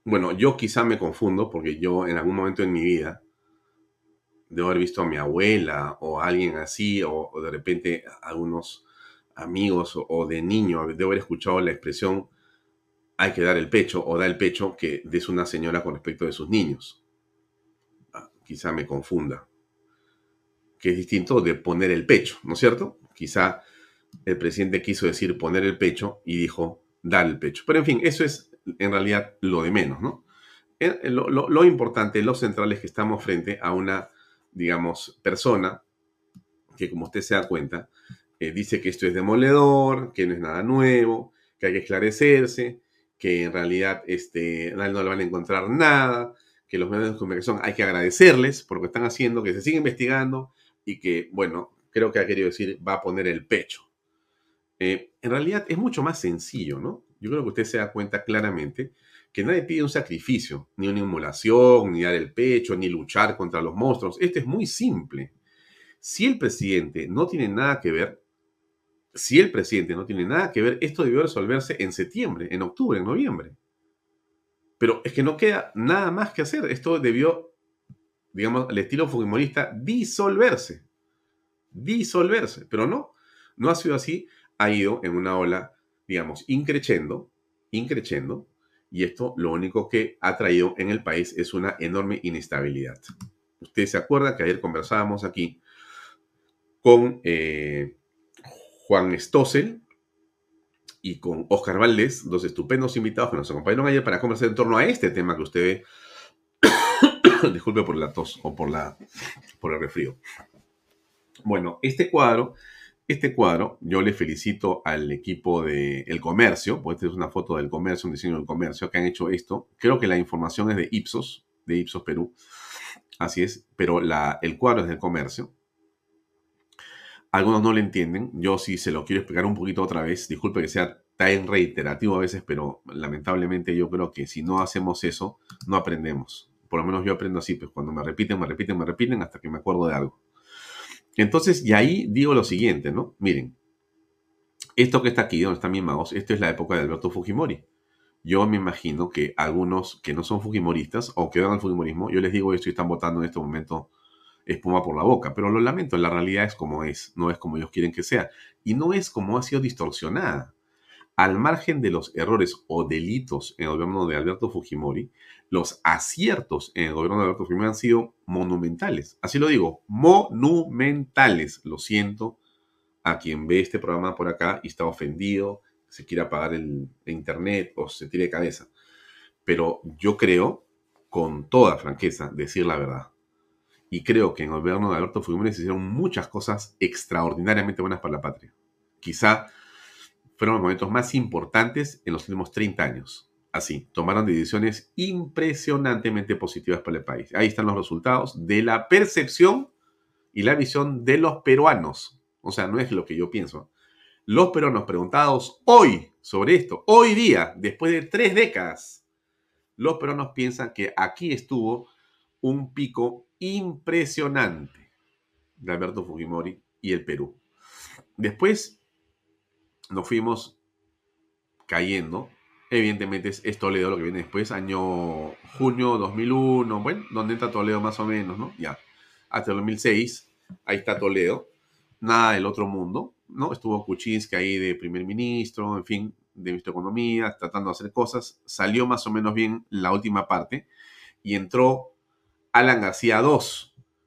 bueno, yo quizá me confundo porque yo en algún momento en mi vida debo haber visto a mi abuela o a alguien así, o, de repente a algunos amigos o, o de niño, debo haber escuchado la expresión hay que dar el pecho o da el pecho que es una señora con respecto de sus niños. Ah, quizá me confunda. Que es distinto de poner el pecho, ¿no es cierto? Quizá el presidente quiso decir poner el pecho y dijo dar el pecho. Pero en fin, eso es en realidad lo de menos, ¿no? Eh, eh, Lo, lo- importante, lo central es que estamos frente a una, digamos, persona que, como usted se da cuenta, eh, dice que esto es demoledor, que no es nada nuevo, que hay que esclarecerse, que en realidad este, no le van a encontrar nada, que los medios de comunicación hay que agradecerles por lo que están haciendo, que se sigue investigando y que, bueno, creo que ha querido decir va a poner el pecho. En realidad es mucho más sencillo, ¿no? Yo creo que usted se da cuenta claramente que nadie pide un sacrificio, ni una inmolación, ni dar el pecho, ni luchar contra los monstruos. Esto es muy simple. Si el presidente no tiene nada que ver, si el presidente no tiene nada que ver, esto debió resolverse en septiembre, en octubre, en noviembre. Pero es que no queda nada más que hacer. Esto debió, digamos, al estilo fujimorista, disolverse. Disolverse. Pero no, no ha sido así. Ha ido en una ola, digamos, increchendo, increchendo. Y esto lo único que ha traído en el país es una enorme inestabilidad. Usted se acuerda que ayer conversábamos aquí con eh, Juan Stossel y con Oscar Valdés, dos estupendos invitados que nos acompañaron ayer para conversar en torno a este tema que usted ve. Disculpe por la tos o por, la, por el resfrío. Bueno, este cuadro, este cuadro, yo le felicito al equipo de El Comercio, porque esta es una foto del comercio, un diseño del comercio, que han hecho esto. Creo que la información es de Ipsos, de Ipsos Perú. Así es, pero la, el cuadro es del comercio. Algunos no lo entienden. Yo sí se lo quiero explicar un poquito otra vez. Disculpe que sea tan reiterativo a veces, pero lamentablemente yo creo que si no hacemos eso, no aprendemos. Por lo menos yo aprendo así, pues cuando me repiten, me repiten, me repiten hasta que me acuerdo de algo. Entonces, y ahí digo lo siguiente, ¿no? Miren, esto que está aquí, donde están mis magos, esto es la época de Alberto Fujimori. Yo me imagino que algunos que no son fujimoristas o que van al fujimorismo, yo les digo esto y están votando en este momento espuma por la boca, pero lo lamento, la realidad es como es, no es como ellos quieren que sea, y no es como ha sido distorsionada. Al margen de los errores o delitos en el gobierno de Alberto Fujimori, los aciertos en el gobierno de Alberto Fujimori han sido monumentales. Así lo digo, monumentales. Lo siento a quien ve este programa por acá y está ofendido, se quiere apagar el internet o se tire de cabeza. Pero yo creo, con toda franqueza, decir la verdad y creo que en el gobierno de Alberto Fujimori se hicieron muchas cosas extraordinariamente buenas para la patria. Quizá fueron los momentos más importantes en los últimos 30 años. Así, tomaron decisiones impresionantemente positivas para el país. Ahí están los resultados de la percepción y la visión de los peruanos. O sea, no es lo que yo pienso. Los peruanos preguntados hoy sobre esto, hoy día, después de tres décadas, los peruanos piensan que aquí estuvo un pico impresionante de Alberto Fujimori y el Perú. Después nos fuimos cayendo. Evidentemente es, Toledo lo que viene después, año junio 2001, bueno, donde entra Toledo más o menos, ¿no? Ya, hasta el 2006, ahí está Toledo, nada del otro mundo, ¿no? Estuvo Kuczynski ahí de primer ministro, en fin, de ministro de Economía, tratando de hacer cosas, salió más o menos bien la última parte y entró Alan García II,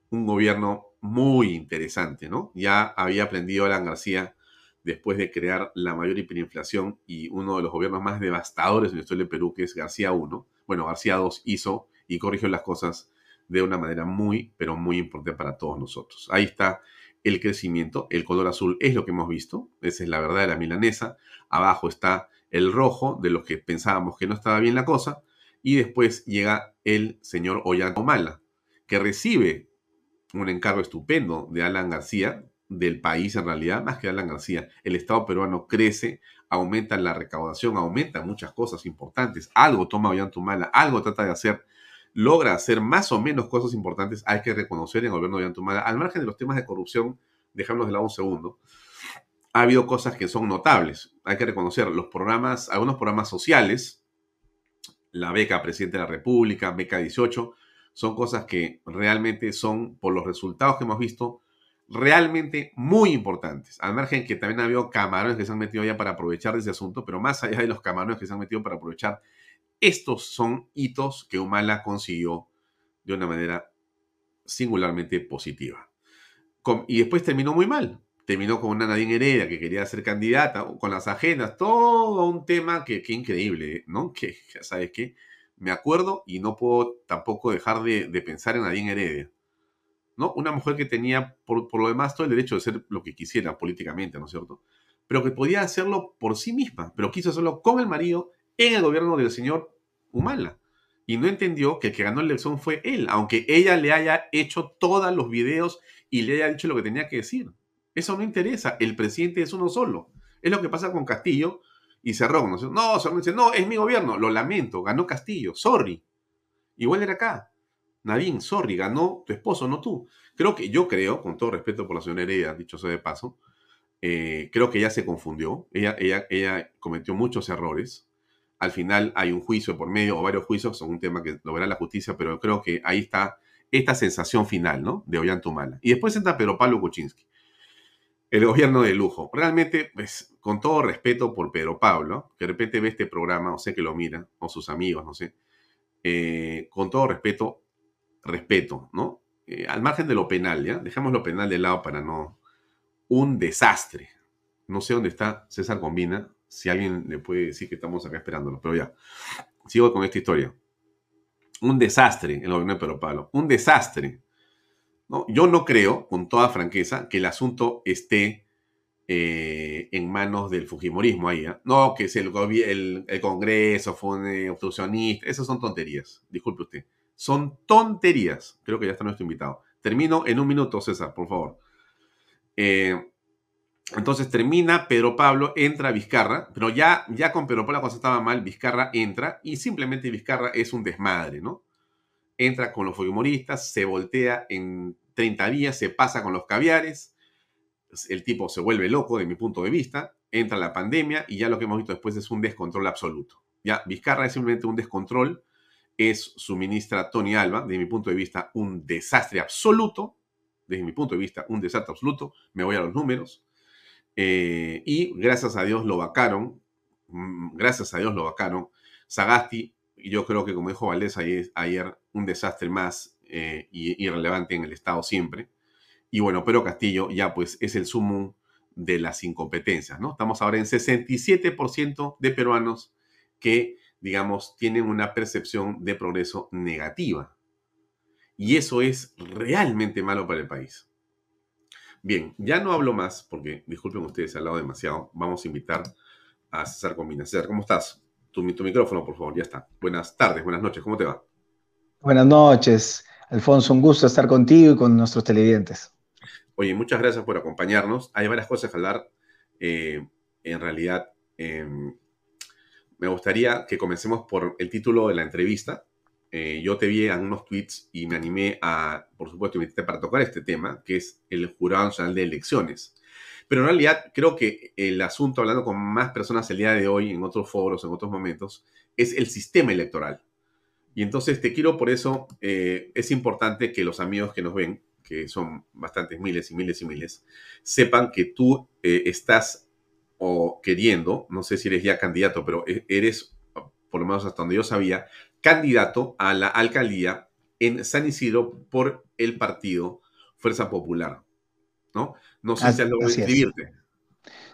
un gobierno muy interesante, ¿no? Ya había aprendido Alan García después de crear la mayor hiperinflación y uno de los gobiernos más devastadores en la historia Perú, que es García I. Bueno, García II hizo y corrigió las cosas de una manera muy, pero muy importante para todos nosotros. Ahí está el crecimiento, el color azul es lo que hemos visto, esa es la verdad de la milanesa, abajo está el rojo de los que pensábamos que no estaba bien la cosa, y después llega el señor Ollanta Humala, que recibe un encargo estupendo de Alan García, del país en realidad, más que Alan García. El Estado peruano crece, aumenta la recaudación, aumenta muchas cosas importantes. Algo toma Ollanta Humala, algo trata de hacer, logra hacer más o menos cosas importantes. Hay que reconocer en el gobierno de Ollanta Humala, al margen de los temas de corrupción, dejamos de lado un segundo, ha habido cosas que son notables. Hay que reconocer los programas, algunos programas sociales, la beca Presidente de la República, beca 18, son cosas que realmente son, por los resultados que hemos visto, realmente muy importantes. Al margen que también ha habido camarones que se han metido ya para aprovechar de ese asunto, pero más allá de los camarones que se han metido para aprovechar, estos son hitos que Humala consiguió de una manera singularmente positiva. y después terminó muy mal. Terminó con una Nadine Heredia que quería ser candidata, con las agendas, todo un tema que, increíble, ¿no? Que, sabes qué, me acuerdo y no puedo tampoco dejar de, pensar en Nadine Heredia. Una mujer que tenía, por, lo demás, todo el derecho de ser lo que quisiera políticamente, ¿no es cierto? Pero que podía hacerlo por sí misma, pero quiso hacerlo con el marido en el gobierno del señor Humala y no entendió que el que ganó la elección fue él, aunque ella le haya hecho todos los videos y le haya dicho lo que tenía que decir. Eso no interesa, el presidente es uno solo. Es lo que pasa con Castillo y Cerrón. No Cerrón dice, no, es mi gobierno, lo lamento, ganó Castillo, sorry. Igual era acá. Nadine, sorry, ganó tu esposo, no tú. Creo que, yo creo, con todo respeto por la señora Heredia, dicho sea de paso, eh, creo que ella se confundió, ella, ella, ella cometió muchos errores, al final hay un juicio por medio o varios juicios, son un tema que lo verá la justicia, pero creo que ahí está esta sensación final, ¿no? De Ollantumala. Y después entra Pedro Pablo Kuczynski. El gobierno de lujo. Realmente, pues, con todo respeto por Pedro Pablo, que de repente ve este programa, o sé que lo mira, o sus amigos, no sé, eh, con todo respeto, respeto, ¿no? Eh, al margen de lo penal, ¿ya? Dejamos lo penal de lado para no... Un desastre. No sé dónde está César Combina, si alguien le puede decir que estamos acá esperándolo, pero ya, sigo con esta historia. Un desastre el gobierno de Pedro Pablo, un desastre. ¿no? Yo no creo, con toda franqueza, que el asunto esté eh, en manos del Fujimorismo ahí. No, que es el, el, el, Congreso fue un obstruccionista, esas son tonterías, disculpe usted. Son tonterías. Creo que ya está nuestro invitado. Termino en un minuto, César, por favor. Eh, entonces termina Pedro Pablo, entra Vizcarra, pero ya, ya con Pedro Pablo cosa estaba mal, Vizcarra entra y simplemente Vizcarra es un desmadre, ¿no? Entra con los humoristas, se voltea en 30 días, se pasa con los caviares, el tipo se vuelve loco de mi punto de vista, entra la pandemia y ya lo que hemos visto después es un descontrol absoluto. Ya, Vizcarra es simplemente un descontrol, es su ministra Tony Alba, de mi punto de vista, un desastre absoluto, desde mi punto de vista, un desastre absoluto, me voy a los números eh, y gracias a Dios lo vacaron, mm, gracias a Dios lo vacaron. Sagasti, yo creo que como dijo Valdés ayer, un desastre más eh, irrelevante en el Estado siempre. Y bueno, pero Castillo ya pues es el sumum de las incompetencias, ¿no? Estamos ahora en 67% de peruanos que, digamos, tienen una percepción de progreso negativa. Y eso es realmente malo para el país. Bien, ya no hablo más porque, disculpen ustedes, he hablado demasiado. Vamos a invitar a César Combina. César, ¿cómo estás? Tu, tu micrófono, por favor, ya está. Buenas tardes, buenas noches, ¿cómo te va? Buenas noches, Alfonso, un gusto estar contigo y con nuestros televidentes. Oye, muchas gracias por acompañarnos. Hay varias cosas que hablar. Eh, en realidad, em, me gustaría que comencemos por el título de la entrevista, eh, yo te vi en unos tweets y me animé a, por supuesto, invitarte para tocar este tema, que es el Jurado Nacional de Elecciones. Pero en realidad creo que el asunto, hablando con más personas el día de hoy, en otros foros, en otros momentos, es el sistema electoral. Y entonces te quiero, por eso, eh, es importante que los amigos que nos ven, que son bastantes miles y miles y miles, sepan que tú eh, estás o queriendo, no sé si eres ya candidato, pero e-, eres, por lo menos hasta donde yo sabía, candidato a la alcaldía en San Isidro por el partido Fuerza Popular. ¿No? No sé si has logrado inscribirte.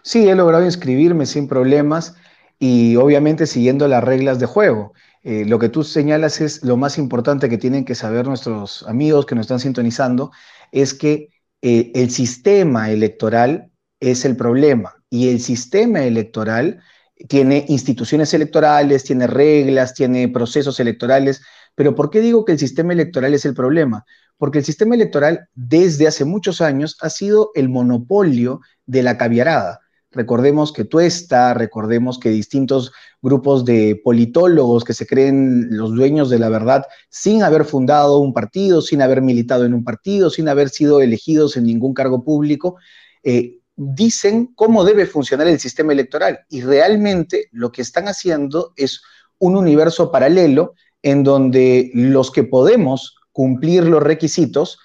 Sí, he logrado inscribirme sin problemas y obviamente siguiendo las reglas de juego. Eh, lo que tú señalas es lo más importante que tienen que saber nuestros amigos que nos están sintonizando, es que eh, el sistema electoral es el problema y el sistema electoral tiene instituciones electorales, tiene reglas, tiene procesos electorales, pero ¿por qué digo que el sistema electoral es el problema? Porque el sistema electoral desde hace muchos años ha sido el monopolio de la caviarada. Recordemos que Tuesta, recordemos que distintos grupos de politólogos que se creen los dueños de la verdad sin haber fundado un partido, sin haber militado en un partido, sin haber sido elegidos en ningún cargo público, eh, dicen cómo debe funcionar el sistema electoral. Y realmente lo que están haciendo es un universo paralelo en donde los que podemos cumplir los requisitos,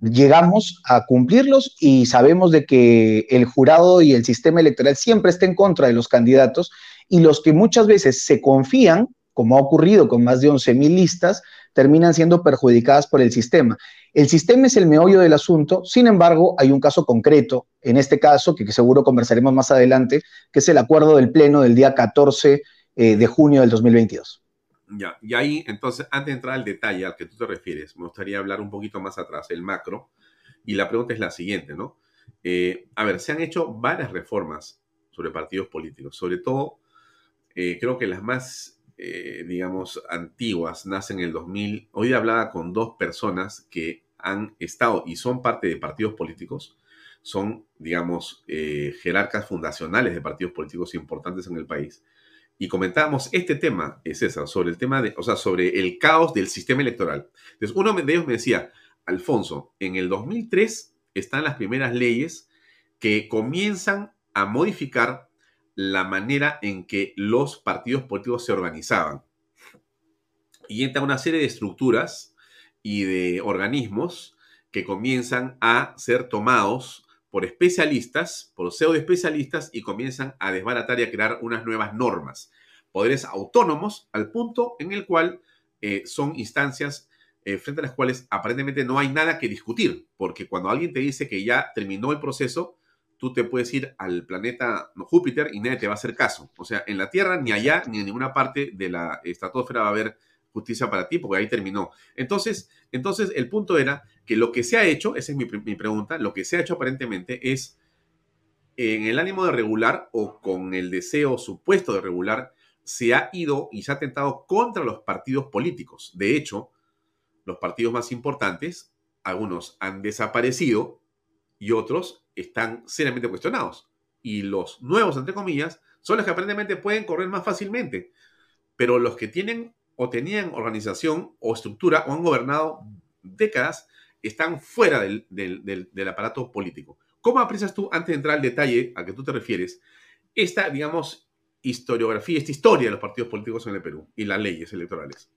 llegamos a cumplirlos y sabemos de que el jurado y el sistema electoral siempre está en contra de los candidatos y los que muchas veces se confían, como ha ocurrido con más de 11.000 listas, terminan siendo perjudicadas por el sistema. El sistema es el meollo del asunto, sin embargo, hay un caso concreto, en este caso, que, seguro conversaremos más adelante, que es el acuerdo del Pleno del día 14 eh, de junio del 2022. Ya, y ahí, entonces, antes de entrar al detalle al que tú te refieres, me gustaría hablar un poquito más atrás, el macro, y la pregunta es la siguiente, ¿no? Eh, a ver, se han hecho varias reformas sobre partidos políticos, sobre todo, eh, creo que las más eh, digamos, antiguas, nacen en el 2000. Hoy hablaba con dos personas que han estado y son parte de partidos políticos, son, digamos, eh, jerarcas fundacionales de partidos políticos importantes en el país. Y comentábamos este tema, César, sobre el tema de, o sea, sobre el caos del sistema electoral. Entonces, uno de ellos me decía, Alfonso, en el 2003 están las primeras leyes que comienzan a modificar la manera en que los partidos políticos se organizaban. Y entra una serie de estructuras y de organismos que comienzan a ser tomados por especialistas, por pseudo especialistas, y comienzan a desbaratar y a crear unas nuevas normas. Poderes autónomos al punto en el cual eh, son instancias eh, frente a las cuales aparentemente no hay nada que discutir, porque cuando alguien te dice que ya terminó el proceso, tú te puedes ir al planeta Júpiter y nadie te va a hacer caso. O sea, en la Tierra, ni allá, ni en ninguna parte de la estratosfera va a haber justicia para ti, porque ahí terminó. Entonces, entonces el punto era que lo que se ha hecho, esa es mi, mi pregunta, lo que se ha hecho aparentemente es, en el ánimo de regular o con el deseo supuesto de regular, se ha ido y se ha atentado contra los partidos políticos. De hecho, los partidos más importantes, algunos han desaparecido y otros están seriamente cuestionados. Y los nuevos, entre comillas, son los que aparentemente pueden correr más fácilmente. Pero los que tienen o tenían organización o estructura o han gobernado décadas están fuera del, aparato político. ¿Cómo aprecias tú, antes de entrar al detalle a que tú te refieres, esta, digamos, historiografía, esta historia de los partidos políticos en el Perú y las leyes electorales?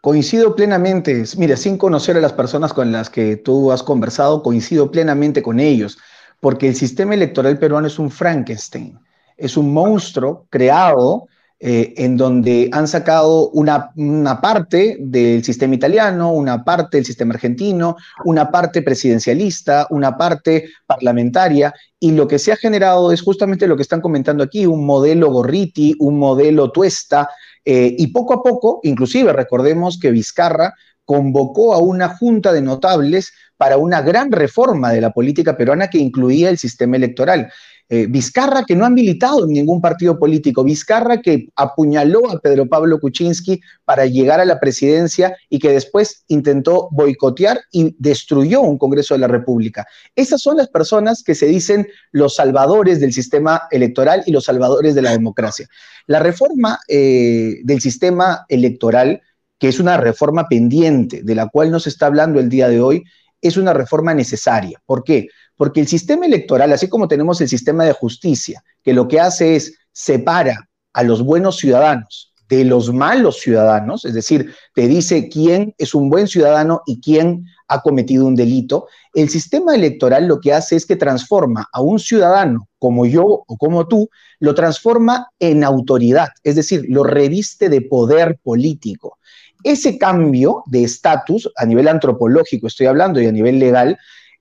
Coincido plenamente, mira, sin conocer a las personas con las que tú has conversado, coincido plenamente con ellos, porque el sistema electoral peruano es un Frankenstein, es un monstruo creado eh, en donde han sacado una, una, parte del sistema italiano, una parte del sistema argentino, una parte presidencialista, una parte parlamentaria, y lo que se ha generado es justamente lo que están comentando aquí, un modelo Gorriti, un modelo Tuesta, eh, y poco a poco, inclusive recordemos que Vizcarra convocó a una junta de notables para una gran reforma de la política peruana que incluía el sistema electoral. Eh, Vizcarra que no ha militado en ningún partido político, Vizcarra que apuñaló a Pedro Pablo Kuczynski para llegar a la presidencia y que después intentó boicotear y destruyó un Congreso de la República. Esas son las personas que se dicen los salvadores del sistema electoral y los salvadores de la democracia. La reforma eh, del sistema electoral, que es una reforma pendiente, de la cual no se está hablando el día de hoy, es una reforma necesaria. ¿Por qué? Porque el sistema electoral, así como tenemos el sistema de justicia, que lo que hace es separa a los buenos ciudadanos de los malos ciudadanos, es decir, te dice quién es un buen ciudadano y quién ha cometido un delito, el sistema electoral lo que hace es que transforma a un ciudadano como yo o como tú, lo transforma en autoridad, es decir, lo reviste de poder político. Ese cambio de estatus a nivel antropológico, estoy hablando, y a nivel legal,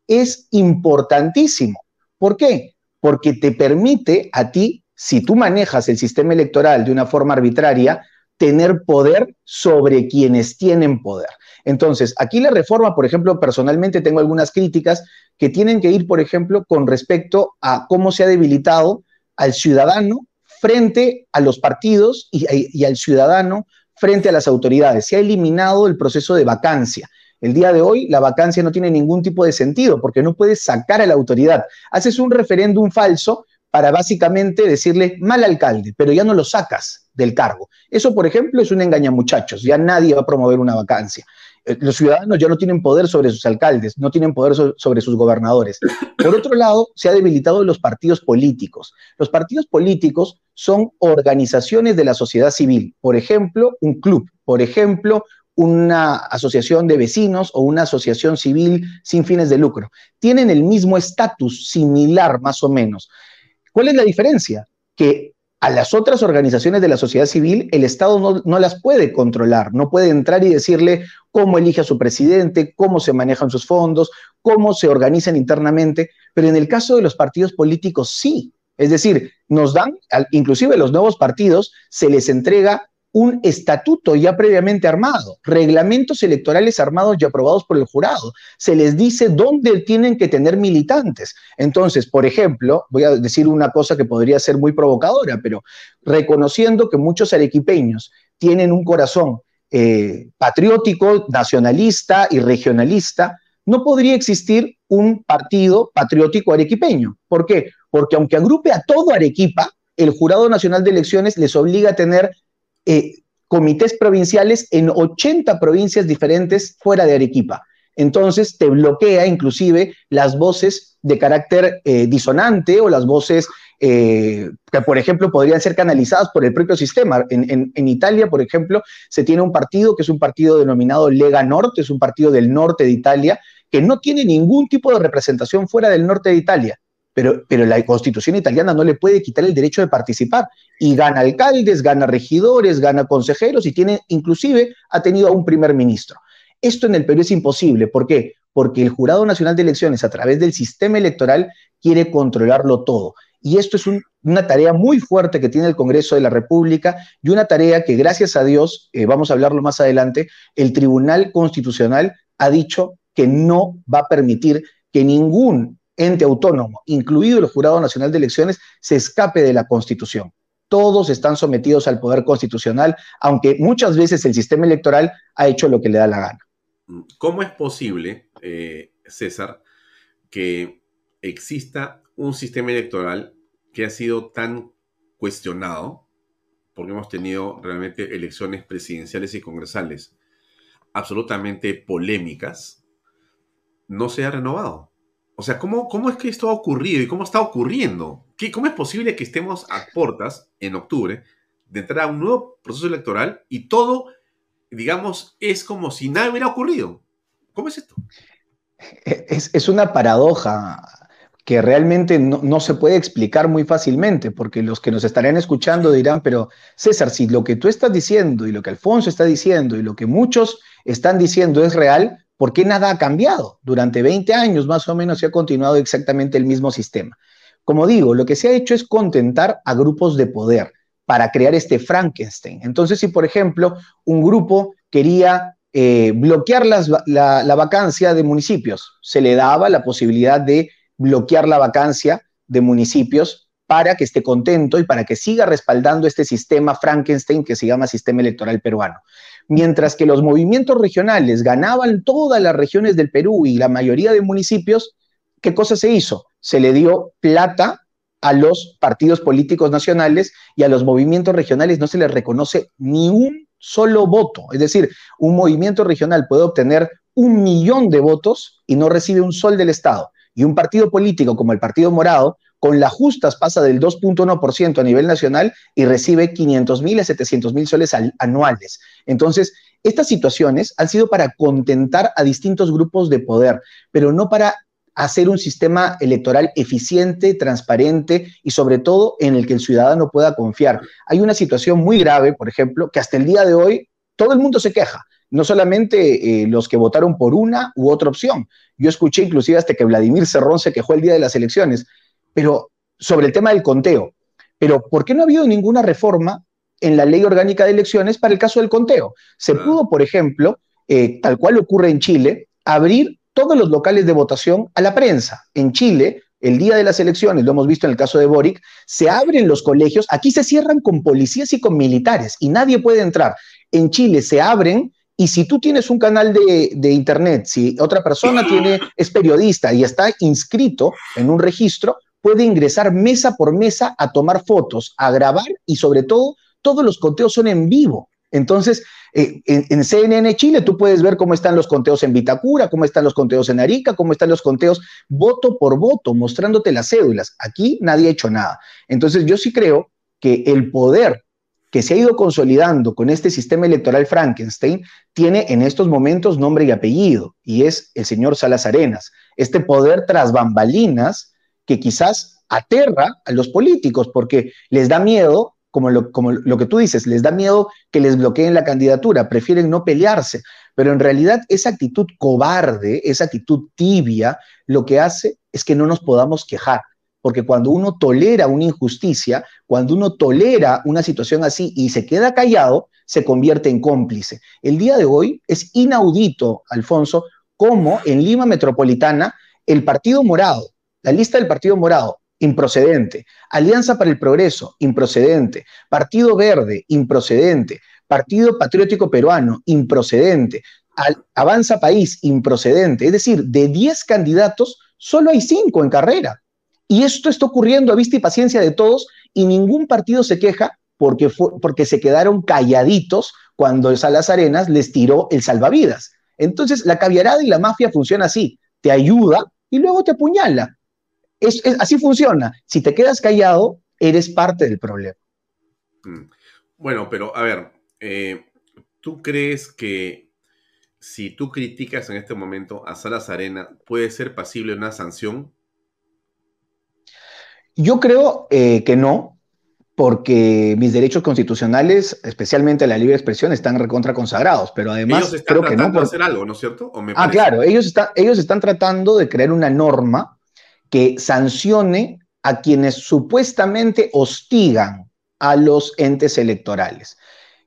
es importantísimo. ¿Por qué? Porque te permite a ti, si tú manejas el sistema electoral de una forma arbitraria, tener poder sobre quienes tienen poder. Entonces, aquí la reforma, por ejemplo, personalmente tengo algunas críticas que tienen que ir, por ejemplo, con respecto a cómo se ha debilitado al ciudadano frente a los partidos y, y al ciudadano frente a las autoridades. Se ha eliminado el proceso de vacancia. El día de hoy la vacancia no tiene ningún tipo de sentido porque no puedes sacar a la autoridad. Haces un referéndum falso para básicamente decirle mal alcalde, pero ya no lo sacas del cargo. Eso, por ejemplo, es un engañamuchachos. Ya nadie va a promover una vacancia. Eh, los ciudadanos ya no tienen poder sobre sus alcaldes, no tienen poder sobre sus gobernadores. Por otro lado, se ha debilitado los partidos políticos. Los partidos políticos son organizaciones de la sociedad civil, por ejemplo, un club, por ejemplo, una asociación de vecinos o una asociación civil sin fines de lucro. Tienen el mismo estatus, similar más o menos. ¿Cuál es la diferencia? Que a las otras organizaciones de la sociedad civil el Estado no, no, las puede controlar, no puede entrar y decirle cómo elige a su presidente, cómo se manejan sus fondos, cómo se organizan internamente, pero en el caso de los partidos políticos sí. Es decir, nos dan, inclusive los nuevos partidos, se les entrega un estatuto ya previamente armado, reglamentos electorales armados y aprobados por el jurado. Se les dice dónde tienen que tener militantes. Entonces, por ejemplo, voy a decir una cosa que podría ser muy provocadora, pero reconociendo que muchos arequipeños tienen un corazón eh, patriótico, nacionalista y regionalista, no podría existir un partido patriótico arequipeño. ¿Por qué? Porque aunque agrupe a todo Arequipa, el Jurado Nacional de Elecciones les obliga a tener eh, comités provinciales en 80 provincias diferentes fuera de Arequipa. Entonces te bloquea inclusive las voces de carácter eh, disonante o las voces eh, que, por ejemplo, podrían ser canalizadas por el propio sistema. En, en, Italia, por ejemplo, se tiene un partido que es un partido denominado Lega Norte, es un partido del norte de Italia, que no tiene ningún tipo de representación fuera del norte de Italia pero, la constitución italiana no le puede quitar el derecho de participar. Y gana alcaldes, gana regidores, gana consejeros y tiene, inclusive, ha tenido a un primer ministro. Esto en el Perú es imposible. ¿Por qué? Porque el Jurado Nacional de Elecciones, a través del sistema electoral, quiere controlarlo todo. Y esto es una tarea muy fuerte que tiene el Congreso de la República y una tarea que, gracias a Dios, eh, vamos a hablarlo más adelante, el Tribunal Constitucional ha dicho que no va a permitir que ningún ente autónomo, incluido el Jurado Nacional de Elecciones, se escape de la Constitución. Todos están sometidos al poder constitucional, aunque muchas veces el sistema electoral ha hecho lo que le da la gana. ¿Cómo es posible, eh, César, que exista un sistema electoral que ha sido tan cuestionado, porque hemos tenido realmente elecciones presidenciales y congresales absolutamente polémicas, no se ha renovado? O sea, ¿cómo, ¿cómo es que esto ha ocurrido y cómo está ocurriendo? ¿Qué, ¿Cómo es posible que estemos a puertas en octubre de entrar a un nuevo proceso electoral y todo, digamos, es como si nada hubiera ocurrido? ¿Cómo es esto? Es, es una paradoja que realmente no, no, se puede explicar muy fácilmente, porque los que nos estarían escuchando dirán, pero César, si lo que tú estás diciendo y lo que Alfonso está diciendo y lo que muchos están diciendo es real, ¿Por qué nada ha cambiado? Durante 20 años más o menos se ha continuado exactamente el mismo sistema. Como digo, lo que se ha hecho es contentar a grupos de poder para crear este Frankenstein. Entonces, si por ejemplo un grupo quería eh, bloquear la, la vacancia de municipios, se le daba la posibilidad de bloquear la vacancia de municipios para que esté contento y para que siga respaldando este sistema Frankenstein que se llama sistema electoral peruano mientras que los movimientos regionales ganaban todas las regiones del Perú y la mayoría de municipios, ¿qué cosa se hizo? Se le dio plata a los partidos políticos nacionales y a los movimientos regionales no se les reconoce ni un solo voto. Es decir, un movimiento regional puede obtener un millón de votos y no recibe un sol del Estado. Y un partido político como el Partido Morado con las justas pasa del 2.1% a nivel nacional y recibe 500 mil a 700 mil soles anuales. Entonces, estas situaciones han sido para contentar a distintos grupos de poder, pero no para hacer un sistema electoral eficiente, transparente y sobre todo en el que el ciudadano pueda confiar. Hay una situación muy grave, por ejemplo, que hasta el día de hoy todo el mundo se queja, no solamente eh, los que votaron por una u otra opción. Yo escuché inclusive hasta que Vladimir Cerrón se quejó el día de las elecciones pero sobre el tema del conteo. Pero ¿por qué no ha habido ninguna reforma en la ley orgánica de elecciones para el caso del conteo? Se pudo, por ejemplo, eh, tal cual ocurre en Chile, abrir todos los locales de votación a la prensa. En Chile, el día de las elecciones, lo hemos visto en el caso de Boric, se abren los colegios, aquí se cierran con policías y con militares y nadie puede entrar. En Chile se abren y si tú tienes un canal de, de, internet, si otra persona tiene, es periodista y está inscrito en un registro, puede ingresar mesa por mesa a tomar fotos, a grabar y sobre todo, todos los conteos son en vivo. Entonces, eh, en, CNN Chile tú puedes ver cómo están los conteos en Vitacura, cómo están los conteos en Arica, cómo están los conteos voto por voto, mostrándote las cédulas. Aquí nadie ha hecho nada. Entonces, yo sí creo que el poder que se ha ido consolidando con este sistema electoral Frankenstein, tiene en estos momentos nombre y apellido, y es el señor Salas Arenas. Este poder tras bambalinas que quizás aterra a los políticos porque les da miedo, como lo, que tú dices, les da miedo que les bloqueen la candidatura, prefieren no pelearse, pero en realidad esa actitud cobarde, esa actitud tibia, lo que hace es que no nos podamos quejar porque cuando uno tolera una injusticia, cuando uno tolera una situación así y se queda callado, se convierte en cómplice. El día de hoy es inaudito, Alfonso, cómo en Lima Metropolitana el Partido Morado, la lista del Partido Morado, improcedente, Alianza para el Progreso, improcedente, Partido Verde, improcedente, Partido Patriótico Peruano, improcedente, Avanza País, improcedente. Es decir, de 10 candidatos, solo hay 5 en carrera. Y esto está ocurriendo a vista y paciencia de todos y ningún partido se queja porque, porque se quedaron calladitos cuando Salas Arenas les tiró el salvavidas. Entonces, la caviarada y la mafia funciona así. Te ayuda y luego te apuñala. Es, así funciona. Si te quedas callado, eres parte del problema. Mm. Bueno, pero a ver, eh, ¿tú crees que si tú criticas en este momento a Salas Arena, puede ser pasible una sanción? Yo creo eh, que no, porque mis derechos constitucionales, especialmente la libre expresión, están recontra consagrados, pero además ellos creo que no. Por... hacer algo, ¿no es cierto? ah, claro, ellos, están, ellos están tratando de crear una norma que sancione a quienes supuestamente hostigan a los entes electorales.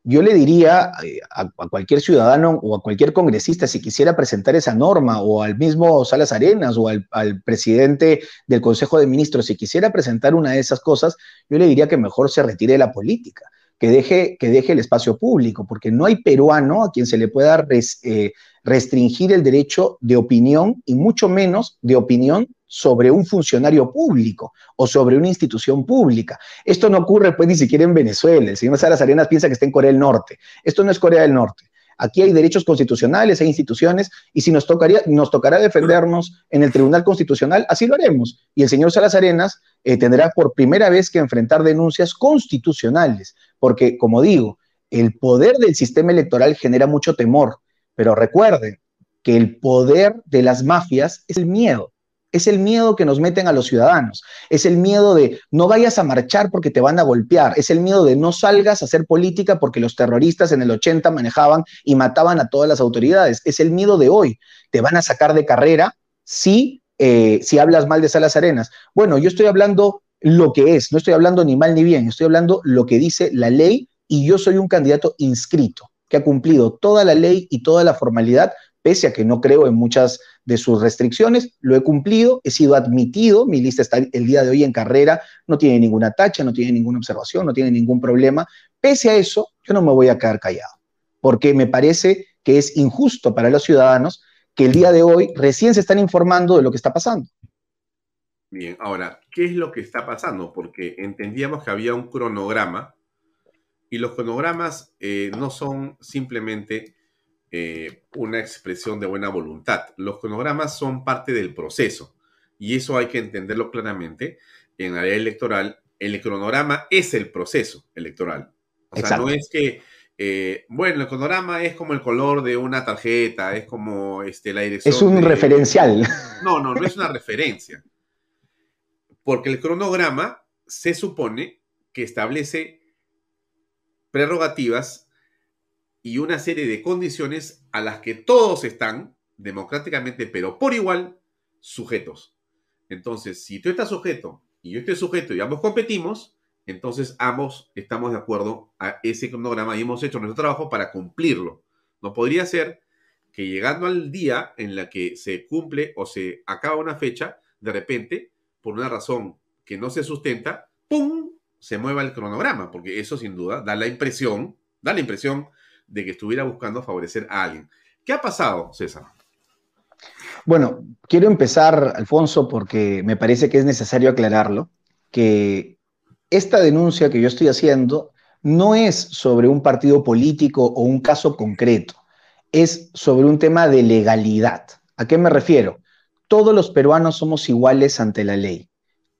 Yo le diría eh, a, cualquier ciudadano o a cualquier congresista, si quisiera presentar esa norma, o al mismo Salas Arenas, o al, presidente del Consejo de Ministros, si quisiera presentar una de esas cosas, yo le diría que mejor se retire de la política, que deje, que deje el espacio público, porque no hay peruano a quien se le pueda eh, restringir el derecho de opinión y mucho menos de opinión sobre un funcionario público o sobre una institución pública. Esto no ocurre pues ni siquiera en Venezuela. El señor Salas Arenas piensa que está en Corea del Norte. Esto no es Corea del Norte. Aquí hay derechos constitucionales, hay instituciones, y si nos, tocaría, nos tocará defendernos en el Tribunal Constitucional, así lo haremos. Y el señor Salas Arenas eh, tendrá por primera vez que enfrentar denuncias constitucionales, porque, como digo, el poder del sistema electoral genera mucho temor, pero recuerden que el poder de las mafias es el miedo. Es el miedo que nos meten a los ciudadanos. Es el miedo de no vayas a marchar porque te van a golpear. Es el miedo de no salgas a hacer política porque los terroristas en el 80 manejaban y mataban a todas las autoridades. Es el miedo de hoy. Te van a sacar de carrera si, eh, si hablas mal de Salas Arenas. Bueno, yo estoy hablando lo que es. No estoy hablando ni mal ni bien. Estoy hablando lo que dice la ley y yo soy un candidato inscrito que ha cumplido toda la ley y toda la formalidad pese a que no creo en muchas de sus restricciones, lo he cumplido, he sido admitido, mi lista está el día de hoy en carrera, no tiene ninguna tacha, no tiene ninguna observación, no tiene ningún problema. Pese a eso, yo no me voy a quedar callado, porque me parece que es injusto para los ciudadanos que el día de hoy recién se están informando de lo que está pasando. Bien, ahora, ¿qué es lo que está pasando? Porque entendíamos que había un cronograma y los cronogramas eh, no son simplemente eh, una expresión de buena voluntad. Los cronogramas son parte del proceso y eso hay que entenderlo claramente. En la ley electoral, el cronograma es el proceso electoral. O sea, no es que, eh, bueno, el cronograma es como el color de una tarjeta, es como este, la dirección. Es un referencial. No, no, no es una referencia. Porque el cronograma se supone que establece prerrogativas y una serie de condiciones a las que todos están democráticamente, pero por igual, sujetos. Entonces, si tú estás sujeto y yo estoy sujeto y ambos competimos, entonces ambos estamos de acuerdo a ese cronograma y hemos hecho nuestro trabajo para cumplirlo. No podría ser que llegando al día en la que se cumple o se acaba una fecha, de repente, por una razón que no se sustenta, ¡pum! se mueva el cronograma, porque eso sin duda da la impresión, da la impresión de que estuviera buscando favorecer a alguien. ¿Qué ha pasado, César? Bueno, quiero empezar, Alfonso, porque me parece que es necesario aclararlo, que esta denuncia que yo estoy haciendo no es sobre un partido político o un caso concreto, es sobre un tema de legalidad. ¿A qué me refiero? Todos los peruanos somos iguales ante la ley.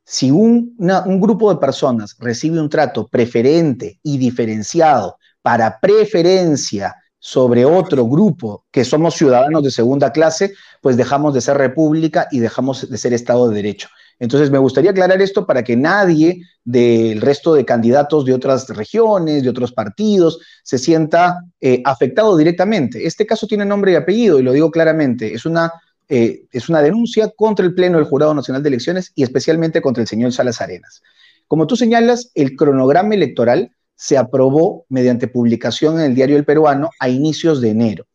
si un, un grupo de personas recibe un trato preferente y diferenciado para preferencia sobre otro grupo que somos ciudadanos de segunda clase, pues dejamos de ser república y dejamos de ser Estado de Derecho. Entonces, me gustaría aclarar esto para que nadie del resto de candidatos de otras regiones, de otros partidos, se sienta eh, afectado directamente. Este caso tiene nombre y apellido, y lo digo claramente, es una, eh, es una denuncia contra el Pleno del Jurado Nacional de Elecciones y especialmente contra el señor Salas Arenas. Como tú señalas, el cronograma electoral se aprobó mediante publicación en el Diario El Peruano a inicios de enero.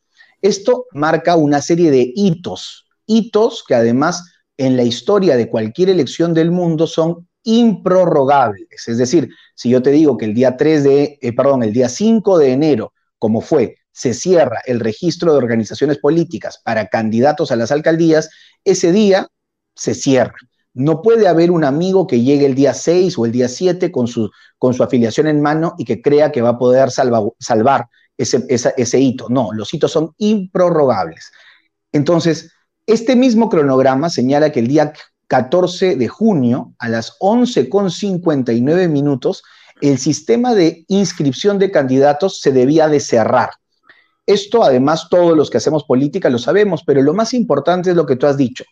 Esto marca una serie de hitos, hitos que además en la historia de cualquier elección del mundo son improrrogables. Es decir, si yo te digo que el día 3 de, eh, perdón, el día 5 de enero, como fue, se cierra el registro de organizaciones políticas para candidatos a las alcaldías, ese día se cierra. No puede haber un amigo que llegue el día 6 o el día 7 con su, con su afiliación en mano y que crea que va a poder salvar ese, ese hito. No, los hitos son improrrogables. Entonces, este mismo cronograma señala que el día 14 de junio a las 11.59 minutos el sistema de inscripción de candidatos se debía de cerrar. Esto además todos los que hacemos política lo sabemos, pero lo más importante es lo que tú has dicho.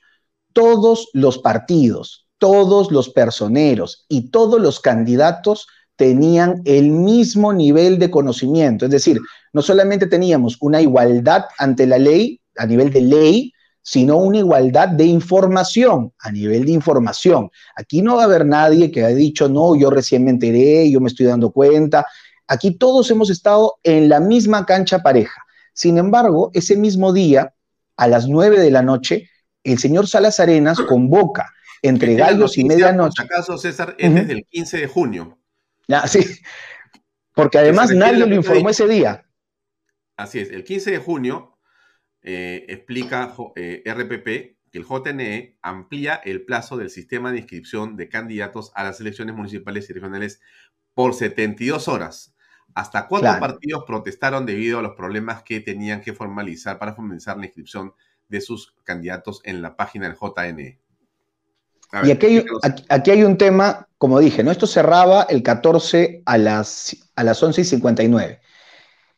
Todos los partidos, todos los personeros y todos los candidatos tenían el mismo nivel de conocimiento. Es decir, no solamente teníamos una igualdad ante la ley, a nivel de ley, sino una igualdad de información, a nivel de información. Aquí no va a haber nadie que haya dicho, no, yo recién me enteré, yo me estoy dando cuenta. Aquí todos hemos estado en la misma cancha pareja. Sin embargo, ese mismo día, a las nueve de la noche, el señor Salas Arenas convoca entre gallos y medianoche. acaso, César, es desde el 15 de junio. Ah, sí, porque además nadie lo informó ese día. Así es, el 15 de junio eh, explica eh, RPP que el JNE amplía el plazo del sistema de inscripción de candidatos a las elecciones municipales y regionales por 72 horas. Hasta cuatro partidos protestaron debido a los problemas que tenían que formalizar para formalizar la inscripción de sus candidatos en la página del JNE. y aquí hay, aquí hay, un tema, como dije, ¿no? Esto cerraba el 14 a las, a las 11 y 59.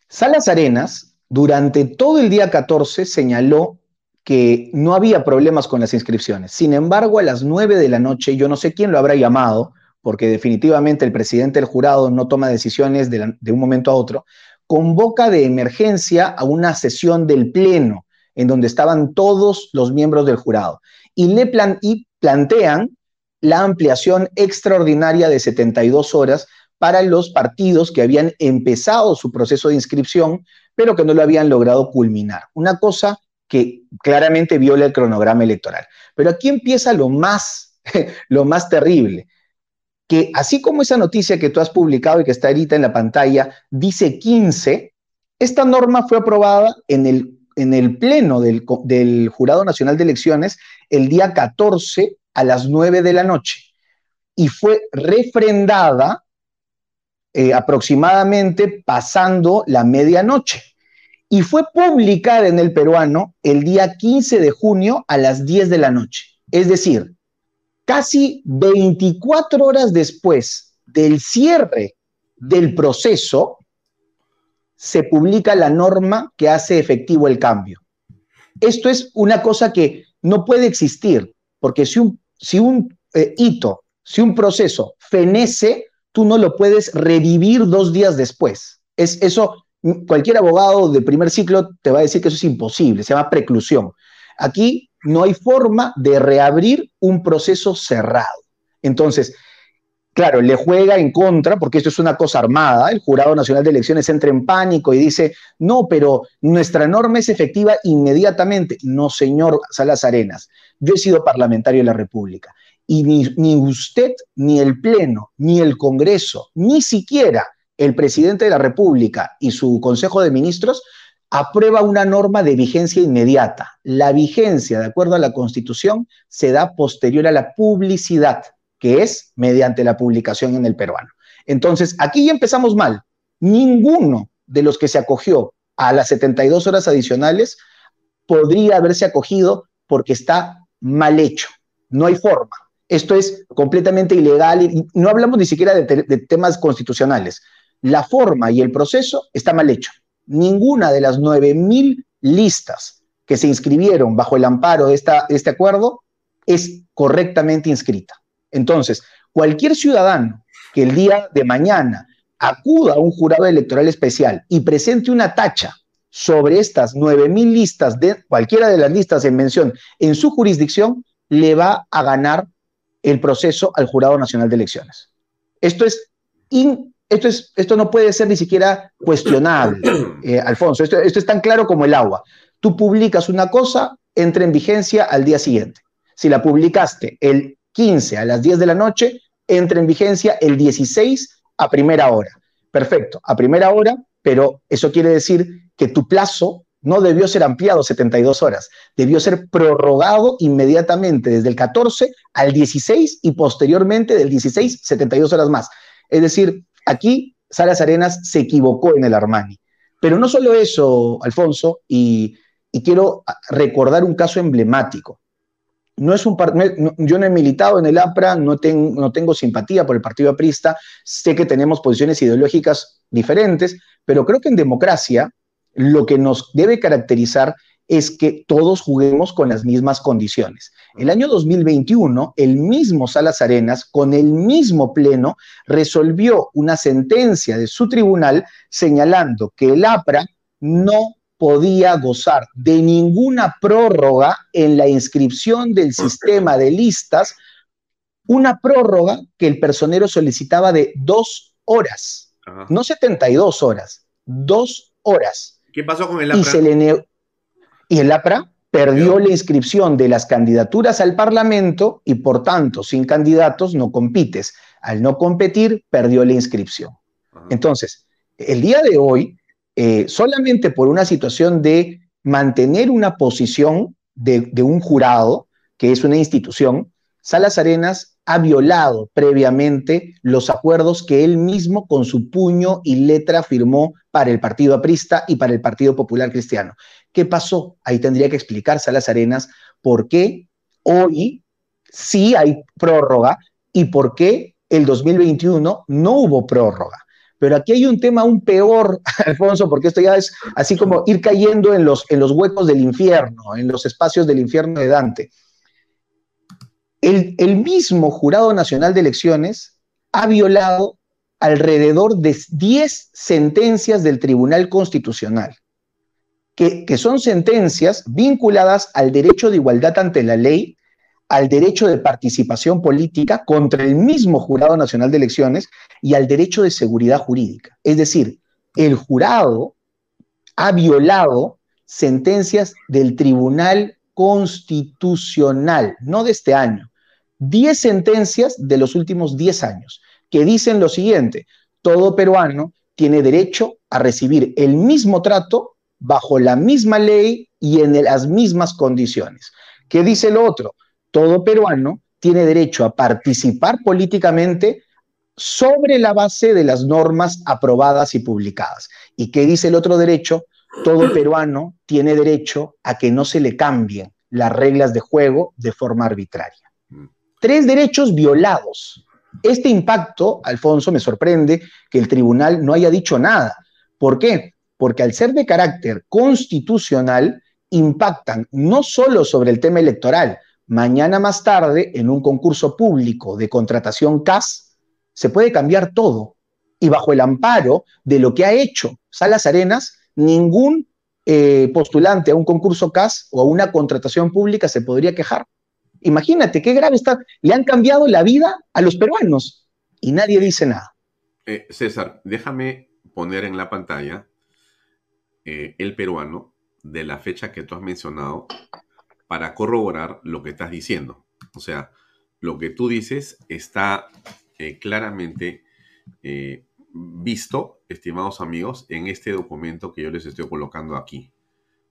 Salas Arenas durante todo el día 14 señaló que no había problemas con las inscripciones. Sin embargo, a las 9 de la noche, yo no sé quién lo habrá llamado, porque definitivamente el presidente del jurado no toma decisiones de, un momento a otro, convoca de emergencia a una sesión del Pleno, en donde estaban todos los miembros del jurado, y, le y plantean la ampliación extraordinaria de 72 horas para los partidos que habían empezado su proceso de inscripción pero que no lo habían logrado culminar. Una cosa que claramente viola el cronograma electoral. Pero aquí empieza lo más, lo más terrible, que así como esa noticia que tú has publicado y que está ahorita en la pantalla dice 15, esta norma fue aprobada en el, en el pleno del, Jurado Nacional de Elecciones el día 14 a las 9 de la noche y fue refrendada eh, aproximadamente pasando la medianoche. Y fue publicada en el peruano el día 15 de junio a las 10 de la noche. Es decir, casi 24 horas después del cierre del proceso, se publica la norma que hace efectivo el cambio. Esto es una cosa que no puede existir, porque si un, eh, hito, si un proceso fenece, tú no lo puedes revivir dos días después. Es eso, cualquier abogado de primer ciclo te va a decir que eso es imposible, se llama preclusión. Aquí no hay forma de reabrir un proceso cerrado. Entonces, claro, le juega en contra, porque esto es una cosa armada, el Jurado Nacional de Elecciones entra en pánico y dice, no, pero nuestra norma es efectiva inmediatamente. No, señor Salas Arenas, yo he sido parlamentario de la República y ni, usted, ni el Pleno, ni el Congreso, ni siquiera el presidente de la República y su Consejo de Ministros aprueba una norma de vigencia inmediata. La vigencia, de acuerdo a la Constitución, se da posterior a la publicidad, que es mediante la publicación en el peruano. Entonces, aquí ya empezamos mal. Ninguno de los que se acogió a las 72 horas adicionales podría haberse acogido porque está mal hecho. No hay forma. Esto es completamente ilegal y no hablamos ni siquiera de, de temas constitucionales. La forma y el proceso está mal hecho. Ninguna de las 9.000 listas que se inscribieron bajo el amparo de, esta, este acuerdo es correctamente inscrita. Entonces, cualquier ciudadano que el día de mañana acuda a un jurado electoral especial y presente una tacha sobre estas 9.000 listas, de cualquiera de las listas en mención en su jurisdicción, le va a ganar el proceso al Jurado Nacional de Elecciones. Esto es, esto es esto no puede ser ni siquiera cuestionable, eh, Alfonso. Esto, esto es tan claro como el agua. Tú publicas una cosa, entra en vigencia al día siguiente. Si la publicaste el 15 a las 10 de la noche, entra en vigencia el 16 a primera hora. Perfecto, a primera hora, pero eso quiere decir que tu plazo no debió ser ampliado 72 horas, debió ser prorrogado inmediatamente desde el 14 al 16 y posteriormente del 16 72 horas más. Es decir, aquí Salas Arenas se equivocó en el Armani. Pero no solo eso, Alfonso, y, quiero recordar un caso emblemático. No es un yo no he militado en el APRA, no, no tengo simpatía por el Partido Aprista, sé que tenemos posiciones ideológicas diferentes, pero creo que en democracia lo que nos debe caracterizar es que todos juguemos con las mismas condiciones. El año 2021, el mismo Salas Arenas, con el mismo pleno, resolvió una sentencia de su tribunal señalando que el APRA no podía gozar de ninguna prórroga en la inscripción del sistema de listas, una prórroga que el personero solicitaba de dos horas, no 72 horas, dos horas. ¿Qué pasó con el APRA? Y, se le y el APRA perdió la inscripción de las candidaturas al Parlamento y por tanto, sin candidatos no compites. Al no competir, perdió la inscripción. Entonces, el día de hoy, eh, solamente por una situación de mantener una posición de, de un jurado, que es una institución, Salas Arenas ha violado previamente los acuerdos que él mismo con su puño y letra firmó para el Partido Aprista y para el Partido Popular Cristiano. ¿Qué pasó? Ahí tendría que explicar Salas Arenas por qué hoy sí hay prórroga y por qué el 2021 no hubo prórroga. Pero aquí hay un tema aún peor, Alfonso, porque esto ya es así como ir cayendo en los, en los huecos del infierno, en los espacios del infierno de Dante. El, el mismo Jurado Nacional de Elecciones ha violado alrededor de 10 sentencias del Tribunal Constitucional, que, que, son sentencias vinculadas al derecho de igualdad ante la ley, al derecho de participación política contra el mismo Jurado Nacional de Elecciones y al derecho de seguridad jurídica. Es decir, el jurado ha violado sentencias del Tribunal Constitucional, no de este año, 10 sentencias de los últimos 10 años, que dicen lo siguiente, todo peruano tiene derecho a recibir el mismo trato bajo la misma ley y en las mismas condiciones. ¿Qué dice el otro? Todo peruano tiene derecho a participar políticamente sobre la base de las normas aprobadas y publicadas. ¿Y qué dice el otro derecho? Todo peruano tiene derecho a que no se le cambien las reglas de juego de forma arbitraria. Tres derechos violados. Este impacto, Alfonso, me sorprende que el tribunal no haya dicho nada. ¿Por qué? Porque al ser de carácter constitucional, impactan no solo sobre el tema electoral. Mañana más tarde, en un concurso público de contratación CAS, se puede cambiar todo. Y bajo el amparo de lo que ha hecho Salas Arenas, ningún eh, postulante a un concurso CAS o a una contratación pública se podría quejar. Imagínate qué grave está. Le han cambiado la vida a los peruanos y nadie dice nada. Eh, César, déjame poner en la pantalla eh, el peruano de la fecha que tú has mencionado para corroborar lo que estás diciendo. O sea, lo que tú dices está eh, claramente visto, estimados amigos, en este documento que yo les estoy colocando aquí.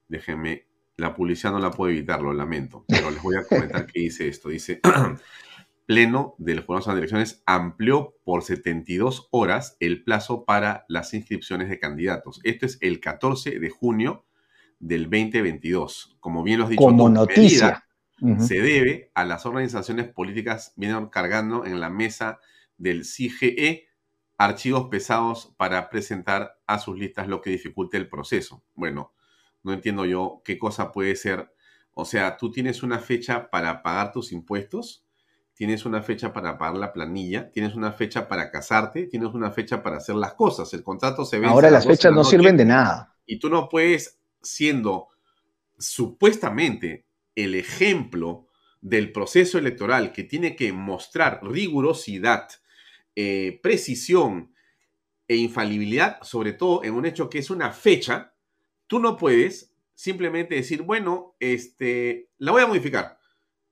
Déjenme la publicidad no la puedo evitar, lo lamento, pero les voy a comentar qué dice esto. Dice, Pleno del Jurado de Elecciones amplió por 72 horas el plazo para las inscripciones de candidatos. Esto es el 14 de junio del 2022. Como bien lo has dicho, como noticia. se debe a las organizaciones políticas vienen cargando en la mesa del CIGE archivos pesados para presentar a sus listas lo que dificulte el proceso. Bueno, no entiendo yo qué cosa puede ser. O sea, tú tienes una fecha para pagar tus impuestos, tienes una fecha para pagar la planilla, tienes una fecha para casarte, tienes una fecha para hacer las cosas. El contrato se ve. Ahora las fechas no sirven de nada. Y tú no puedes, siendo supuestamente el ejemplo del proceso electoral que tiene que mostrar rigurosidad, eh, precisión e infalibilidad, sobre todo en un hecho que es una fecha, tú no puedes simplemente decir, bueno, este, la voy a modificar.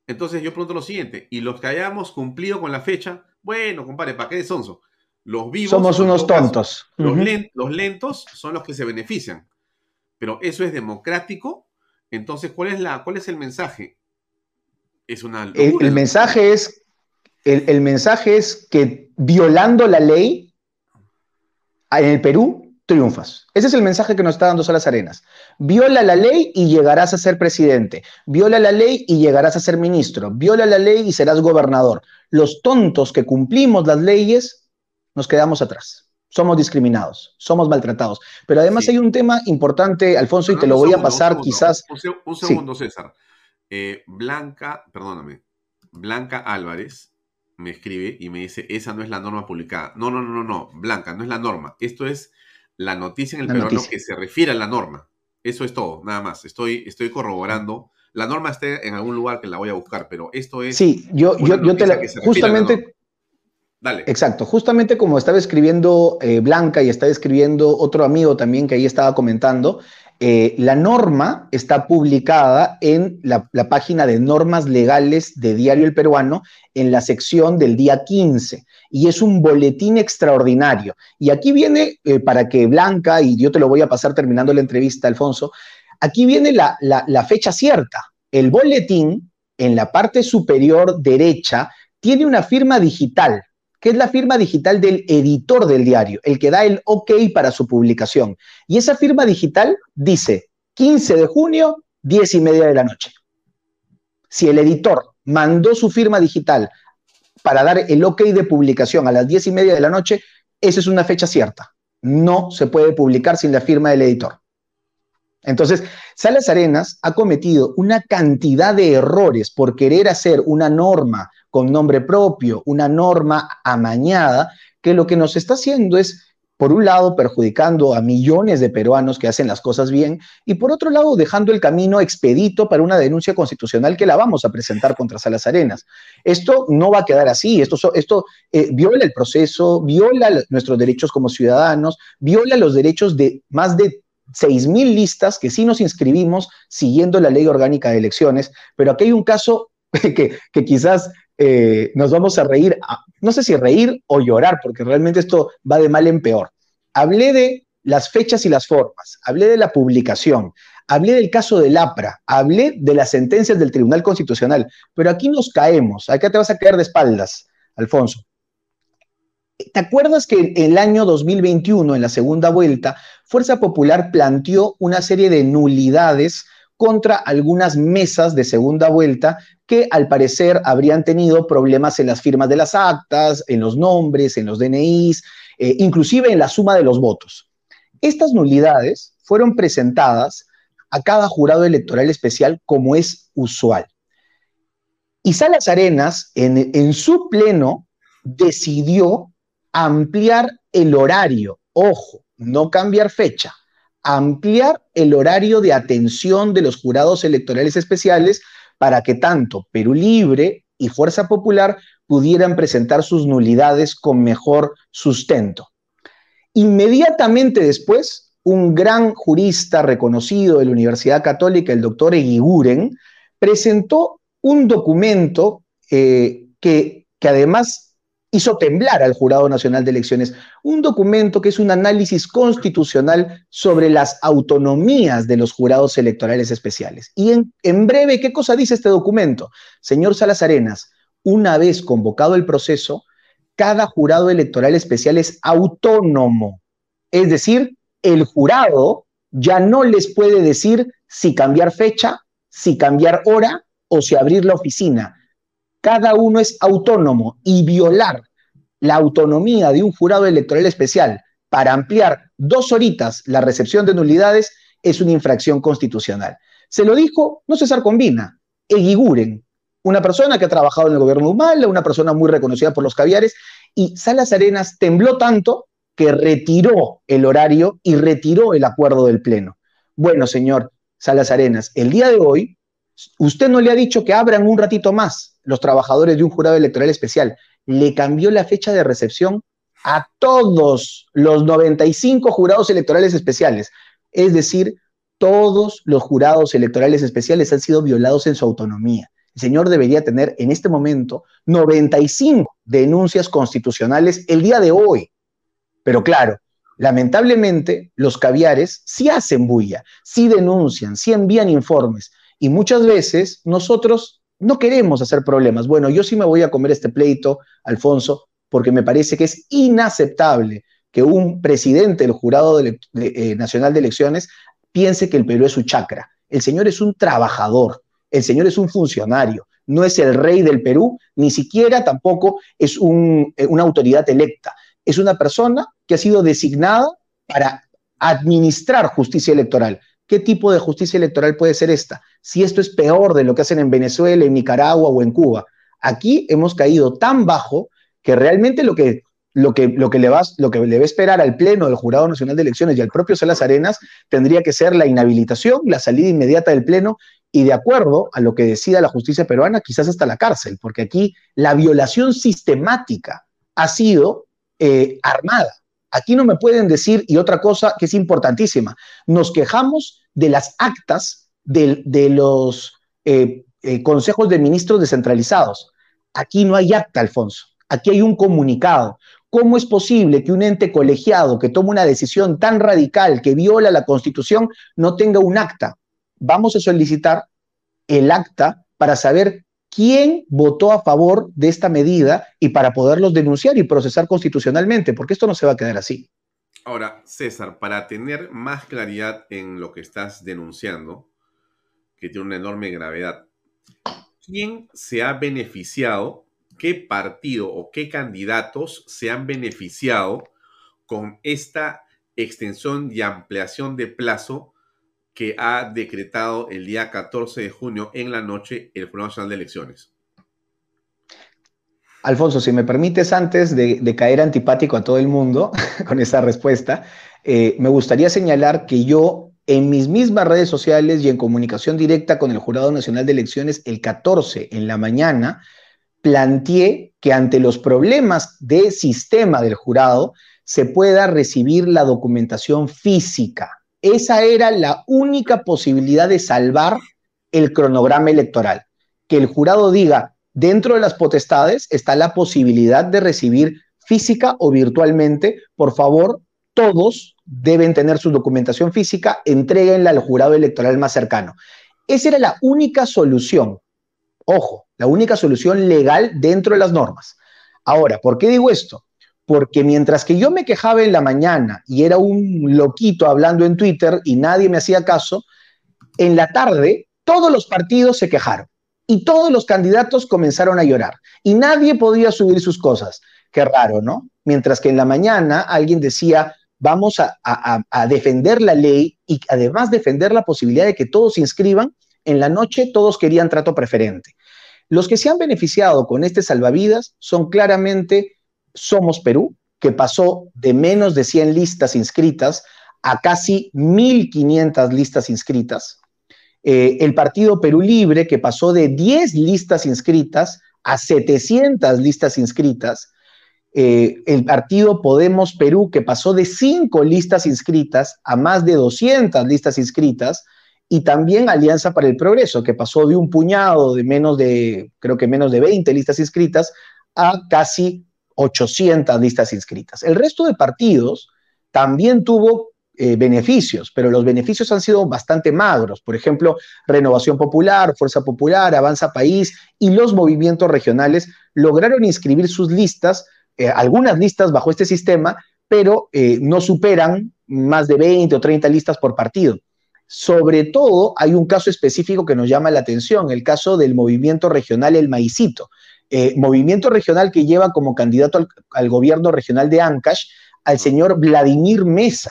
Entonces yo pregunto lo siguiente, y los que hayamos cumplido con la fecha, bueno, compadre, ¿para qué de sonso? Los vivos... Somos unos tontos. los, los lentos son los que se benefician. Pero eso es democrático. Entonces, ¿cuál es, la, cuál es el mensaje? Es una... El, mensaje es, el mensaje es que violando la ley en el Perú triunfas. Ese es el mensaje que nos está dando Salas Arenas. Viola la ley y llegarás a ser presidente. Viola la ley y llegarás a ser ministro. Viola la ley y serás gobernador. Los tontos que cumplimos las leyes nos quedamos atrás. Somos discriminados, somos maltratados. Pero además hay un tema importante, Alfonso, y te lo voy a pasar quizás. Un, segundo, César. Eh, Blanca, perdóname, Blanca Álvarez me escribe y me dice, esa no es la norma publicada. No, no, no, no, no, Blanca, no es la norma. Esto es la noticia en el peruano que se refiere a la norma. Eso es todo, nada más. Estoy, estoy corroborando. La norma está en algún lugar que la voy a buscar, pero esto es. Sí, yo, yo, te la. Justamente. Dale. Exacto, justamente como estaba escribiendo eh, Blanca y estaba escribiendo otro amigo también que ahí estaba comentando, eh, la norma está publicada en la, página de normas legales de Diario El Peruano en la sección del día 15 y es un boletín extraordinario. Y aquí viene, eh, para que Blanca, y yo te lo voy a pasar terminando la entrevista, Alfonso, aquí viene la, la fecha cierta. El boletín en la parte superior derecha tiene una firma digital que es la firma digital del editor del diario, el que da el ok para su publicación. Y esa firma digital dice 15 de junio, 10 y media de la noche. Si el editor mandó su firma digital para dar el ok de publicación a las 10 y media de la noche, esa es una fecha cierta. No se puede publicar sin la firma del editor. Entonces, Salas Arenas ha cometido una cantidad de errores por querer hacer una norma con nombre propio, una norma amañada, que lo que nos está haciendo es, por un lado, perjudicando a millones de peruanos que hacen las cosas bien, y por otro lado, dejando el camino expedito para una denuncia constitucional que la vamos a presentar contra Salas Arenas. Esto no va a quedar así, esto, esto eh, viola el proceso, viola nuestros derechos como ciudadanos, viola los derechos de más de 6.000 listas que sí nos inscribimos siguiendo la ley orgánica de elecciones, pero aquí hay un caso que, que quizás eh, nos vamos a reír, no sé si reír o llorar, porque realmente esto va de mal en peor. Hablé de las fechas y las formas, hablé de la publicación, hablé del caso del APRA, hablé de las sentencias del Tribunal Constitucional, pero aquí nos caemos, acá te vas a caer de espaldas, Alfonso. ¿Te acuerdas que en el año 2021, en la segunda vuelta, Fuerza Popular planteó una serie de nulidades contra algunas mesas de segunda vuelta que al parecer habrían tenido problemas en las firmas de las actas, en los nombres, en los DNIs, eh, inclusive en la suma de los votos. Estas nulidades fueron presentadas a cada jurado electoral especial como es usual. Y Salas Arenas, en, en su pleno, decidió ampliar el horario, ojo, no cambiar fecha, ampliar el horario de atención de los jurados electorales especiales para que tanto Perú Libre y Fuerza Popular pudieran presentar sus nulidades con mejor sustento. Inmediatamente después, un gran jurista reconocido de la Universidad Católica, el doctor Eguiguren, presentó un documento eh, que, que además hizo temblar al Jurado Nacional de Elecciones, un documento que es un análisis constitucional sobre las autonomías de los jurados electorales especiales. Y en, breve, ¿qué cosa dice este documento? Señor Salas Arenas, una vez convocado el proceso, cada jurado electoral especial es autónomo. Es decir, el jurado ya no les puede decir si cambiar fecha, si cambiar hora o si abrir la oficina. Cada uno es autónomo y violar la autonomía de un jurado electoral especial para ampliar dos horitas la recepción de nulidades es una infracción constitucional. Se lo dijo no César Combina, Eguiguren, una persona que ha trabajado en el gobierno de Humala, una persona muy reconocida por los caviares, y Salas Arenas tembló tanto que retiró el horario y retiró el acuerdo del Pleno. Bueno, señor Salas Arenas, el día de hoy, usted no le ha dicho que abran un ratito más los trabajadores de un jurado electoral especial. Le cambió la fecha de recepción a todos los 95 jurados electorales especiales. Es decir, todos los jurados electorales especiales han sido violados en su autonomía. El señor debería tener en este momento 95 denuncias constitucionales el día de hoy. Pero claro, lamentablemente los caviares sí hacen bulla, sí denuncian, sí envían informes y muchas veces nosotros no queremos hacer problemas. Bueno, yo sí me voy a comer este pleito, Alfonso, porque me parece que es inaceptable que un presidente del Jurado eh, Nacional de Elecciones piense que el Perú es su chacra. El señor es un trabajador, el señor es un funcionario, no es el rey del Perú, ni siquiera tampoco es eh, una autoridad electa. Es una persona que ha sido designada para administrar justicia electoral. ¿Qué tipo de justicia electoral puede ser esta? Si esto es peor de lo que hacen en Venezuela, en Nicaragua o en Cuba. Aquí hemos caído tan bajo que realmente lo que, lo que, lo que, le, va, lo que le va a esperar al Pleno del Jurado Nacional de Elecciones y al propio Salas Arenas tendría que ser la inhabilitación, la salida inmediata del Pleno y de acuerdo a lo que decida la justicia peruana, quizás hasta la cárcel, porque aquí la violación sistemática ha sido eh, armada. Aquí no me pueden decir, y otra cosa que es importantísima, nos quejamos de las actas de, los eh, eh, consejos de ministros descentralizados. Aquí no hay acta, Alfonso. Aquí hay un comunicado. ¿Cómo es posible que un ente colegiado que toma una decisión tan radical que viola la Constitución no tenga un acta? vamos a solicitar el acta para saber quién votó a favor de esta medida y para poderlos denunciar y procesar constitucionalmente, porque esto no se va a quedar así. Ahora, César, para tener más claridad en lo que estás denunciando, que tiene una enorme gravedad, ¿quién se ha beneficiado, qué partido o qué candidatos se han beneficiado con esta extensión y ampliación de plazo que ha decretado el día 14 de junio en la noche el Jurado Nacional de Elecciones. Alfonso, si me permites, antes de, caer antipático a todo el mundo con esa respuesta, eh, me gustaría señalar que yo en mis mismas redes sociales y en comunicación directa con el Jurado Nacional de Elecciones el 14 en la mañana, planteé que ante los problemas de sistema del jurado se pueda recibir la documentación física esa era la única posibilidad de salvar el cronograma electoral. Que el jurado diga, dentro de las potestades está la posibilidad de recibir física o virtualmente, por favor, todos deben tener su documentación física, entréguenla al jurado electoral más cercano. Esa era la única solución, ojo, la única solución legal dentro de las normas. Ahora, ¿por qué digo esto? porque mientras que yo me quejaba en la mañana y era un loquito hablando en Twitter y nadie me hacía caso, en la tarde todos los partidos se quejaron y todos los candidatos comenzaron a llorar y nadie podía subir sus cosas. Qué raro, ¿no? Mientras que en la mañana alguien decía, vamos a, defender la ley y además defender la posibilidad de que todos se inscriban, en la noche todos querían trato preferente. Los que se han beneficiado con este salvavidas son claramente somos Perú, que pasó de menos de 100 listas inscritas a casi 1.500 listas inscritas. Eh, el Partido Perú Libre, que pasó de 10 listas inscritas a 700 listas inscritas. Eh, el Partido Podemos Perú, que pasó de 5 listas inscritas a más de 200 listas inscritas. Y también Alianza para el Progreso, que pasó de un puñado de menos de, creo que menos de 20 listas inscritas a casi 800 listas inscritas. El resto de partidos también tuvo eh, beneficios, pero los beneficios han sido bastante magros. Por ejemplo, Renovación Popular, Fuerza Popular, Avanza País y los movimientos regionales lograron inscribir sus listas, eh, algunas listas bajo este sistema, pero eh, no superan más de 20 o 30 listas por partido. Sobre todo, hay un caso específico que nos llama la atención, el caso del movimiento regional El Maicito. Movimiento regional que lleva como candidato al, al gobierno regional de Ancash al señor Vladimir Mesa,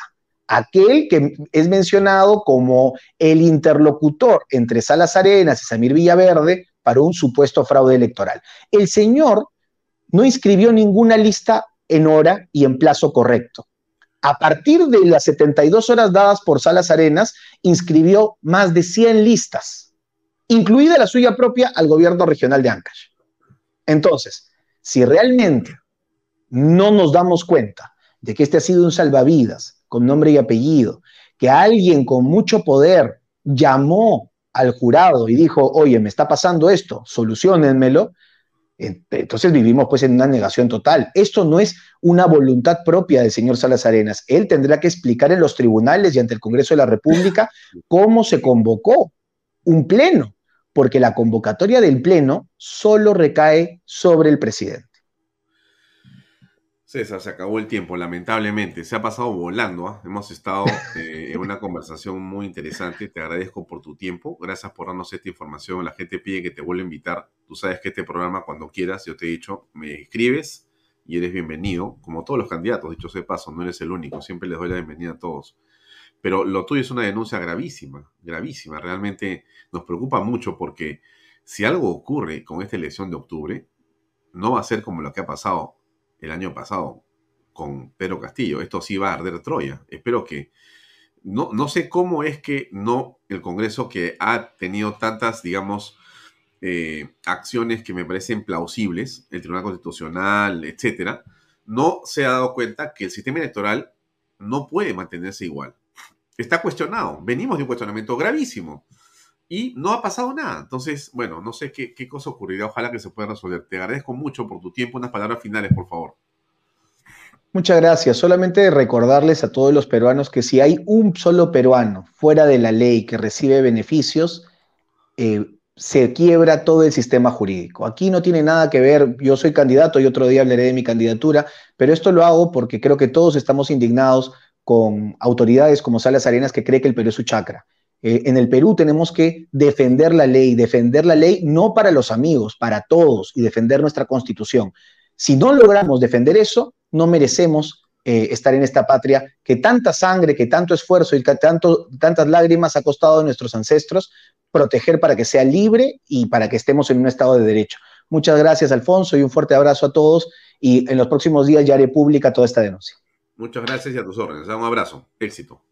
aquel que es mencionado como el interlocutor entre Salas Arenas y Samir Villaverde para un supuesto fraude electoral. El señor no inscribió ninguna lista en hora y en plazo correcto. A partir de las 72 horas dadas por Salas Arenas, inscribió más de 100 listas, incluida la suya propia al gobierno regional de Ancash. Entonces, si realmente no nos damos cuenta de que este ha sido un salvavidas con nombre y apellido, que alguien con mucho poder llamó al jurado y dijo, oye, me está pasando esto, solucionenmelo, entonces vivimos pues en una negación total. Esto no es una voluntad propia del señor Salas Arenas. Él tendrá que explicar en los tribunales y ante el Congreso de la República cómo se convocó un pleno, porque la convocatoria del pleno solo recae sobre el presidente. César, se acabó el tiempo, lamentablemente. Se ha pasado volando. ¿ah? Hemos estado eh, en una conversación muy interesante. Te agradezco por tu tiempo. Gracias por darnos esta información. La gente pide que te vuelva a invitar. Tú sabes que este programa, cuando quieras, yo te he dicho, me escribes y eres bienvenido. Como todos los candidatos, dicho sea paso, no eres el único. Siempre les doy la bienvenida a todos. Pero lo tuyo es una denuncia gravísima, gravísima. Realmente nos preocupa mucho porque si algo ocurre con esta elección de octubre, no va a ser como lo que ha pasado el año pasado con Pedro Castillo. Esto sí va a arder Troya. Espero que... No, no sé cómo es que no el Congreso que ha tenido tantas, digamos, eh, acciones que me parecen plausibles, el Tribunal Constitucional, etcétera, no se ha dado cuenta que el sistema electoral no puede mantenerse igual. Está cuestionado. Venimos de un cuestionamiento gravísimo y no ha pasado nada. Entonces, bueno, no sé qué, qué cosa ocurrirá. Ojalá que se pueda resolver. Te agradezco mucho por tu tiempo. Unas palabras finales, por favor. Muchas gracias. Solamente recordarles a todos los peruanos que si hay un solo peruano fuera de la ley que recibe beneficios, eh, se quiebra todo el sistema jurídico. Aquí no tiene nada que ver, yo soy candidato y otro día hablaré de mi candidatura, pero esto lo hago porque creo que todos estamos indignados con autoridades como Salas Arenas que cree que el Perú es su chacra. Eh, en el Perú tenemos que defender la ley, defender la ley no para los amigos, para todos y defender nuestra constitución. Si no logramos defender eso, no merecemos eh, estar en esta patria que tanta sangre, que tanto esfuerzo y que tantas lágrimas ha costado a nuestros ancestros proteger para que sea libre y para que estemos en un estado de derecho. Muchas gracias, Alfonso, y un fuerte abrazo a todos. Y en los próximos días ya haré pública toda esta denuncia. Muchas gracias y a tus órdenes. Un abrazo. Éxito.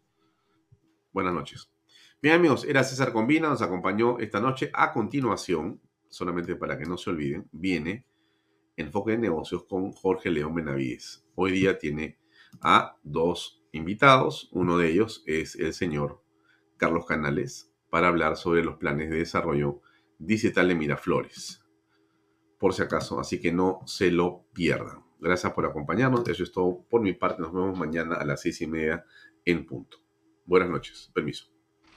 Buenas noches. Bien, amigos, era César Combina, nos acompañó esta noche. A continuación, solamente para que no se olviden, viene Enfoque de Negocios con Jorge León Benavides. Hoy día tiene a dos invitados. Uno de ellos es el señor Carlos Canales para hablar sobre los planes de desarrollo digital de Miraflores. Por si acaso, así que no se lo pierdan. Gracias por acompañarnos. Eso es todo por mi parte. Nos vemos mañana a las seis y media en punto. Buenas noches. Permiso.